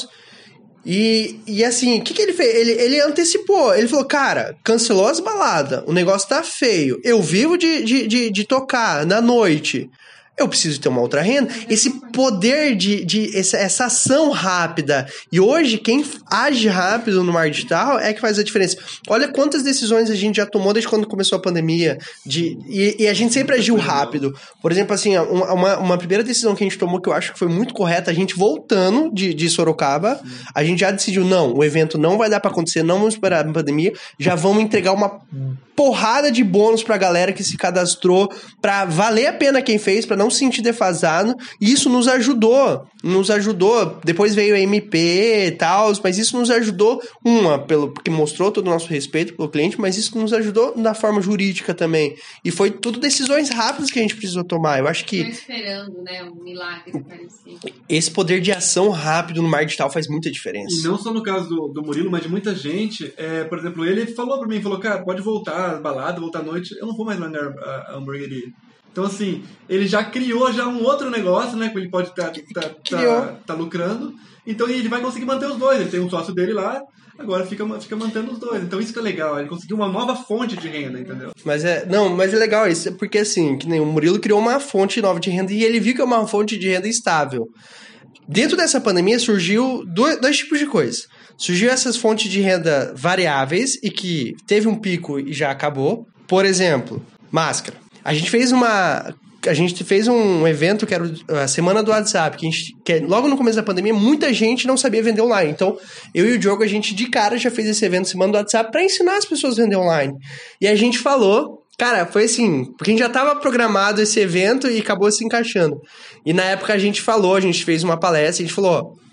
E, e assim, o que, que ele fez? Ele, ele antecipou. Ele falou, cara, cancelou as baladas, o negócio tá feio. Eu vivo de, de, de, de tocar na noite. Eu preciso ter uma outra renda. Esse poder de, de essa, essa ação rápida. E hoje, quem age rápido no marketing digital é que faz a diferença. Olha quantas decisões a gente já tomou desde quando começou a pandemia. De, e, e a gente sempre agiu rápido. Por exemplo, assim, uma, uma, primeira decisão que a gente tomou que eu acho que foi muito correta, a gente voltando de, de Sorocaba, a gente já decidiu, não, o evento não vai dar pra acontecer, não vamos esperar a pandemia, já vamos entregar uma porrada de bônus pra galera que se cadastrou, pra valer a pena quem fez, pra não se sentir defasado. E isso nos ajudou, nos ajudou. Depois veio a MP e tal, mas isso nos ajudou, uma, pelo, porque mostrou todo o nosso respeito pelo cliente, mas isso nos ajudou na forma jurídica também. E foi tudo decisões rápidas que a gente precisou tomar. Eu acho Tô que esperando, né? Um milagre parecer. esse poder de ação rápido no marketing digital faz muita E diferença. não só no caso do, do Murilo, mas de muita gente. É, por exemplo, ele falou pra mim, falou, cara, pode voltar às baladas, voltar à noite. Eu não vou mais lá na a, a hamburgueria. Então, assim, ele já criou já um outro negócio, né? Que ele pode estar tá, tá, tá, tá lucrando. Então, ele vai conseguir manter os dois. Ele tem um sócio dele lá, agora fica, fica mantendo os dois. Então, isso que é legal. Ele conseguiu uma nova fonte de renda, entendeu? Mas é, não, mas é legal isso, porque assim, que nem o Murilo criou uma fonte nova de renda e ele viu que é uma fonte de renda estável. Dentro dessa pandemia surgiu dois, dois tipos de coisas. Surgiu essas fontes de renda variáveis e que teve um pico e já acabou. Por exemplo, máscara. A gente fez uma a gente fez um evento que era a semana do WhatsApp, que, gente, que é- logo no começo da pandemia muita gente não sabia vender online. Então, eu e o Diogo, a gente de cara já fez esse evento semana do WhatsApp para ensinar as pessoas a vender online. E a gente falou, cara, foi assim, porque a gente já tava programado esse evento e acabou se encaixando. E na época a gente falou, a gente fez uma palestra, a gente falou, ó,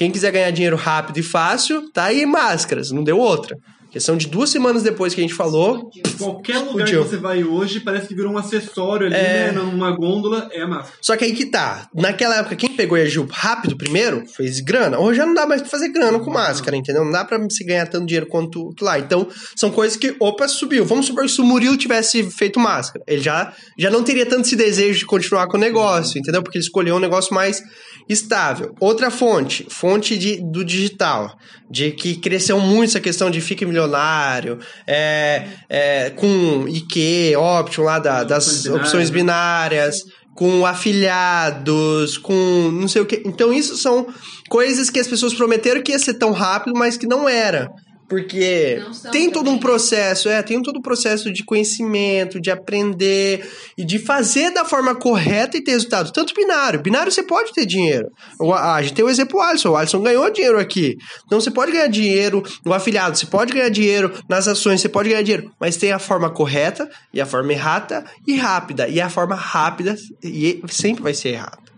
quem quiser ganhar dinheiro rápido e fácil, tá aí máscaras, não deu outra. Questão de duas semanas depois que a gente falou, Qualquer lugar Fudiu. que você vai hoje, parece que virou um acessório ali, É. né? Numa gôndola, é a máscara. Só que aí que tá. Naquela época, quem pegou e agiu rápido primeiro fez grana. Hoje já não dá mais pra fazer grana com máscara, entendeu? Não dá pra se ganhar tanto dinheiro quanto lá. Então, são coisas que, opa, subiu. Vamos supor que se o Murilo tivesse feito máscara. Ele já, já não teria tanto esse desejo de continuar com o negócio, entendeu? Porque ele escolheu um negócio mais estável. Outra fonte, fonte de, do digital. De que cresceu muito essa questão de fique milionário, é, é, com IQ, Option lá da- das Opções binárias, com afiliados, com não sei o que. Então, isso são coisas que as pessoas prometeram que ia ser tão rápido, mas que não era. Porque tem todo um processo, é, tem todo um processo de conhecimento, de aprender e de fazer da forma correta e ter resultado. Tanto binário. Binário você pode ter dinheiro. O- A, a gente tem o exemplo do Alisson. O Alisson ganhou dinheiro aqui. Então você pode ganhar dinheiro no afiliado, você pode ganhar dinheiro nas ações, você pode ganhar dinheiro. Mas tem a forma correta e a forma errada e rápida. E a forma rápida e sempre vai ser errada.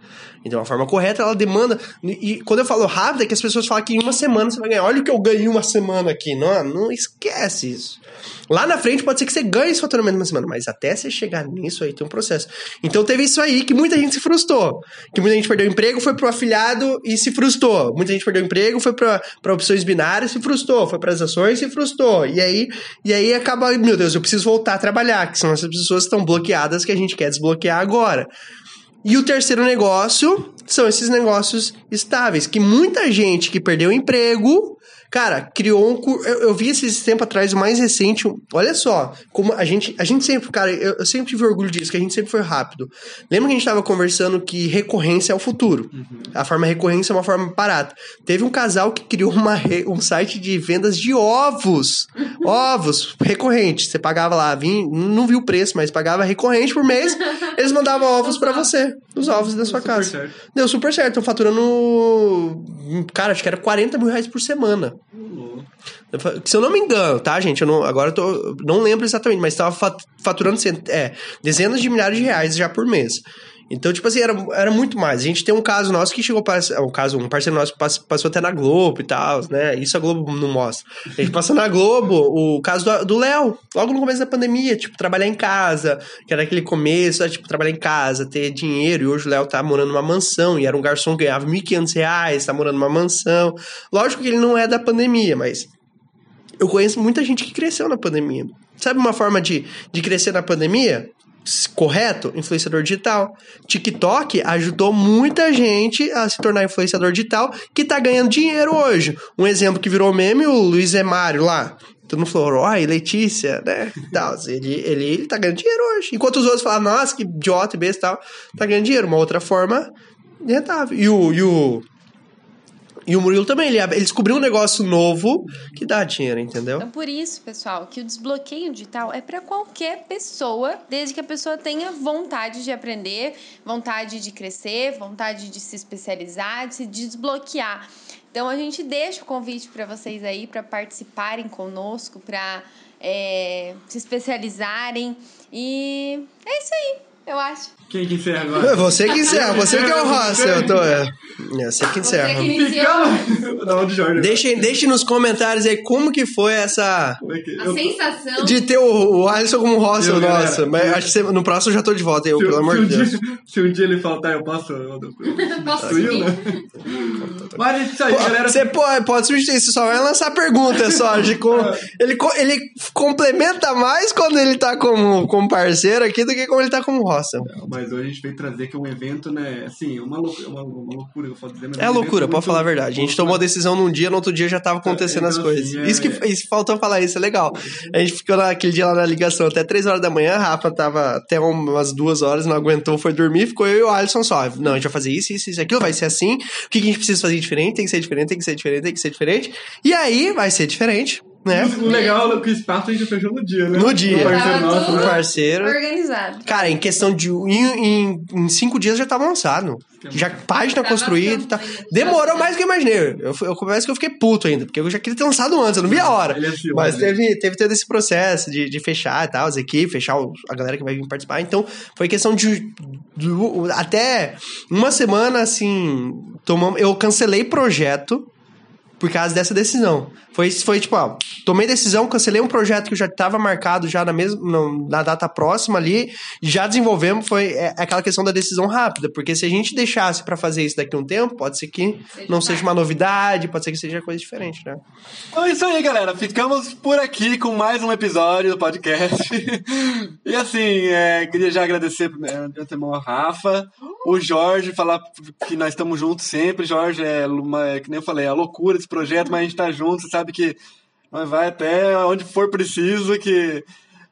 Então, a forma correta, ela demanda. E quando eu falo rápido, é que as pessoas falam que em uma semana você vai ganhar. Olha o que eu ganhei uma semana aqui. Não, não esquece isso. Lá na frente pode ser que você ganhe esse faturamento em uma semana, mas até você chegar nisso aí tem um processo. Então teve isso aí que muita gente se frustrou. Que muita gente perdeu emprego, foi pro afiliado e se frustrou. Muita gente perdeu emprego, foi pra opções binárias e se frustrou. Foi para as ações e se frustrou. E aí, e aí acaba, meu Deus, eu preciso voltar a trabalhar, que são essas pessoas que estão bloqueadas que a gente quer desbloquear agora. E o terceiro negócio são esses negócios estáveis, que muita gente que perdeu o emprego, cara, criou um. cu- Eu, eu vi esses tempo atrás, o mais recente. Olha só, como a gente, a gente sempre, cara, eu, eu sempre tive orgulho disso, que a gente sempre foi rápido. Lembra que a gente tava conversando que recorrência é o futuro? A forma recorrência é uma forma barata. Teve um casal que criou uma, re- um site de vendas de ovos. ovos, recorrente. Você pagava lá, vim, não viu o preço, mas pagava recorrente por mês. Eles mandavam ovos pra você, os ovos da sua Super casa. certo. Deu super certo. Estão faturando. Cara, acho que era 40 mil reais por semana. Se eu não me engano, tá, gente? Eu não, agora eu tô, não lembro exatamente, mas estava faturando cent- é, dezenas de milhares de reais já por mês. Então, tipo assim, era, era muito mais. A gente tem um caso nosso que chegou para. Um caso, um parceiro nosso que pass- passou até na Globo e tal, né? Isso a Globo não mostra. A gente passou na Globo o caso do- Léo, logo no começo da pandemia, tipo, trabalhar em casa, que era aquele começo, tipo, trabalhar em casa, ter dinheiro. E hoje o Léo tá morando numa mansão, e era um garçom que ganhava 1.500 reais, tá morando numa mansão. Lógico que ele não é da pandemia, mas eu conheço muita gente que cresceu na pandemia. Sabe uma forma de, de crescer na pandemia? Correto? Influenciador digital. TikTok ajudou muita gente a se tornar influenciador digital que tá ganhando dinheiro hoje. Um exemplo que virou meme, o Luiz Emário lá. Todo mundo falou, ai, Letícia, né? Tal. Ele, ele, ele tá ganhando dinheiro hoje. Enquanto os outros falavam, nossa, que idiota e besta tal, tá ganhando dinheiro. Uma outra forma rentável. E o, e o, e o Murilo também, ele, ele descobriu um negócio novo que dá dinheiro, entendeu? Então, por isso, pessoal, que o desbloqueio digital é para qualquer pessoa, desde que a pessoa tenha vontade de aprender, vontade de crescer, vontade de se especializar, de se desbloquear. Então, a gente deixa o convite para vocês aí para participarem conosco, para é, se especializarem. E é isso aí, eu acho. Quem que encerra agora? É você que encerra, você que é o Russell, eu tô. É, é você que encerra. Você que iniciou Não, de Jorge. Deixem, deixem nos comentários aí como que foi essa. Como é que- a eu- sensação. De ter o, o Alisson como Russell, Eu, galera, nossa. Mas eu- acho que você- no próximo eu já tô de volta, eu, se, pelo amor um de Deus. dia, se um dia ele faltar, eu posso. Eu, Posso ir, né? Mas é isso aí, Pô, galera. Você pode, pode substituir, você só vai lançar pergunta só. De com, ele, co- ele complementa mais quando ele tá como, como parceiro aqui do que quando ele tá como Russell. Mas hoje a gente veio trazer que é um evento, né? Assim, uma loucura, uma, uma loucura eu posso dizer. Mas É um loucura, pode falar a verdade. A gente tomou decisão num dia, no outro dia já tava acontecendo as Então, coisas. assim, é- Isso que isso, faltou falar isso, é legal. A gente ficou naquele dia lá na ligação até 3 horas da manhã, a Rafa tava até umas duas horas, não aguentou, foi dormir, ficou eu e o Alisson só. Não, a gente vai fazer isso, isso, isso, aquilo, vai ser assim. O que, que a gente precisa fazer diferente? Tem que ser diferente, tem que ser diferente, tem que ser diferente. E aí, vai ser diferente, né? O legal é que o espaço a gente fechou no dia, né? No dia. Um nosso, né? parceiro. Organizado. Cara, em questão de. Em, em, em cinco dias já tava lançado. Já página Tava construída e tal. campanha. Demorou mais do que eu imaginei. Eu, eu confesso que eu fiquei puto ainda, porque eu já queria ter lançado antes, eu não vi a hora. É assim, Mas olha. teve, teve todo esse processo de, de fechar e tal, as equipes, fechar o- a galera que vai vir participar. Então, foi questão de. do- até uma semana, assim. Tomamos, eu cancelei projeto por causa dessa decisão. Foi, foi tipo, ó, tomei decisão, cancelei um projeto que já estava marcado já na mesma na data próxima ali, já desenvolvemos, foi é, aquela questão da decisão rápida, porque se a gente deixasse para fazer isso daqui a um tempo, pode ser que Seja não seja uma novidade, pode ser que seja coisa diferente, né? Então é isso aí, galera. Ficamos por aqui com mais um episódio do podcast. e assim, é, queria já agradecer é, de antemão a Rafa, o Jorge, falar que nós estamos juntos sempre. Jorge, é, uma, é que nem eu falei, é a loucura desse projeto, mas a gente tá junto, você sabe que vai até onde for preciso, que...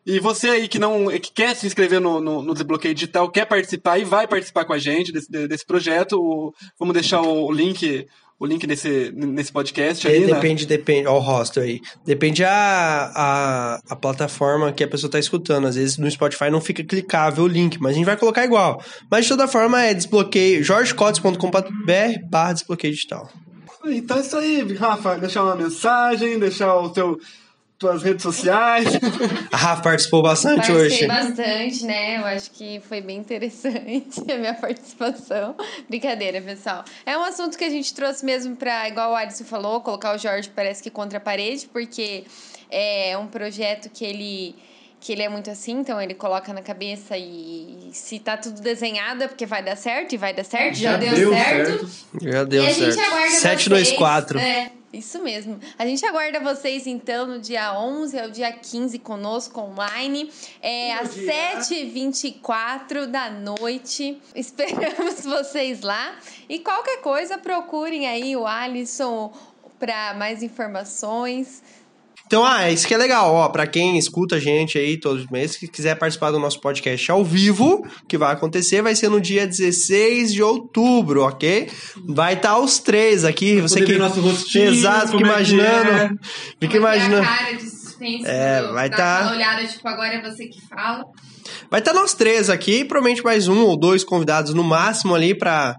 E você aí que não que quer se inscrever no, no, no Desbloqueio Digital, quer participar e vai participar com a gente desse, desse projeto, o- vamos deixar o link, o link nesse, nesse podcast aí, né? depende, depende, ó, o roster aí. Depende a, a, a plataforma que a pessoa tá escutando. Às vezes no Spotify não fica clicável o link, mas a gente vai colocar igual. Mas de toda forma é desbloqueio, jorgecotes.com.br barra desbloqueio digital. Então é isso aí, Rafa. Deixar uma mensagem, deixar o teu, tuas redes sociais. A Rafa participou bastante Participei hoje. bastante, né? Eu acho que foi bem interessante a minha participação. Brincadeira, pessoal. É um assunto que a gente trouxe mesmo para, igual o Alisson falou, colocar o Jorge parece que contra a parede, porque é um projeto que ele que ele é muito assim, então ele coloca na cabeça e se tá tudo desenhado é porque vai dar certo e vai dar certo, já, deu, certo. Já deu e a certo. gente aguarda 724. vocês. É, isso mesmo. A gente aguarda vocês, então, no dia 11 ao dia 15 conosco online. É às 7h24 da noite. Esperamos vocês lá. E qualquer coisa, procurem aí o Alisson para mais informações. Então, ah, isso que é legal, ó, pra quem escuta a gente aí todos os meses, que quiser participar do nosso podcast ao vivo, que vai acontecer, vai ser no dia 16 de outubro, ok? Vai estar os três aqui, você que... nosso rostinho, Exato, fica é imaginando, é. fica é é imaginando. É, vai dá tá- olhada, tipo, agora é você que fala. Vai estar nós três aqui, provavelmente mais um ou dois convidados no máximo ali pra,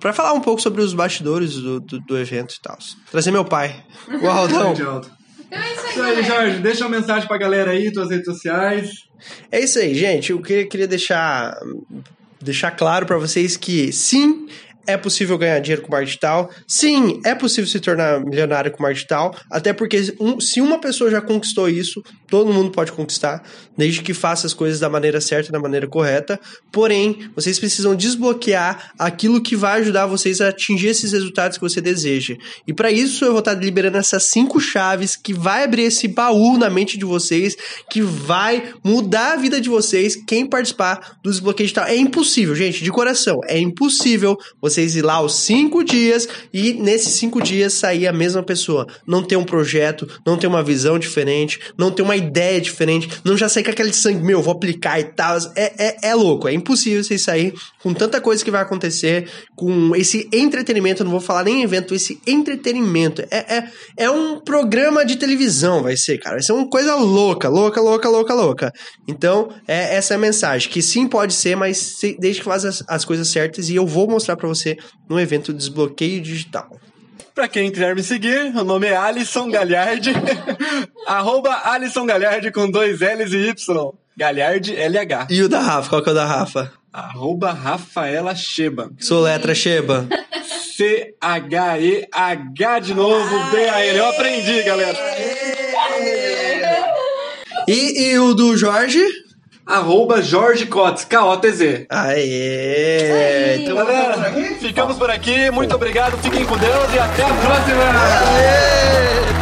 pra falar um pouco sobre os bastidores do, do, do evento e tal. Trazer meu pai, o Aldão. Então é isso aí, Isso aí. Jorge. Deixa uma mensagem pra galera aí, tuas redes sociais. É isso aí, gente. Eu queria, queria deixar, deixar claro pra vocês que sim, é possível ganhar dinheiro com marketing digital. Sim, é possível se tornar milionário com marketing digital. Até porque um- se uma pessoa já conquistou isso, todo mundo pode conquistar, desde que faça as coisas da maneira certa, da maneira correta. Porém, vocês precisam desbloquear aquilo que vai ajudar vocês a atingir esses resultados que você deseja. E para isso eu vou estar liberando essas cinco chaves que vai abrir esse baú na mente de vocês, que vai mudar a vida de vocês. Quem participar do desbloqueio digital é impossível, gente, de coração, é impossível você vocês ir lá aos cinco dias e nesses cinco dias sair a mesma pessoa. Não ter um projeto, não ter uma visão diferente, não ter uma ideia diferente, não já sair com aquele sangue, meu, vou aplicar e tal. É, é, é louco, é impossível vocês sair com tanta coisa que vai acontecer, com esse entretenimento, não vou falar nem evento, esse entretenimento. É, é, é um programa de televisão, vai ser, cara. Vai ser uma coisa louca, louca, louca, louca, louca. Então, é essa é a mensagem, que sim pode ser, mas se- desde que faça as, as coisas certas e eu vou mostrar pra você no evento Desbloqueio Digital. Pra quem quiser me seguir, o nome é Alisson Galhardi. Arroba Alisson Galhardi com dois L's e Y. Galhardi LH. E o da Rafa, qual que é o da Rafa? Arroba Rafaela Sheba. Sou letra Sheba. C-H-E-H de novo, B-A-L. Eu aprendi, galera. E, e o do Jorge? Arroba Jorge Cotes, K-O-T-Z. Aê! Então, Galera, ficamos por aqui. Muito obrigado, fiquem com Deus e até a próxima. Aê!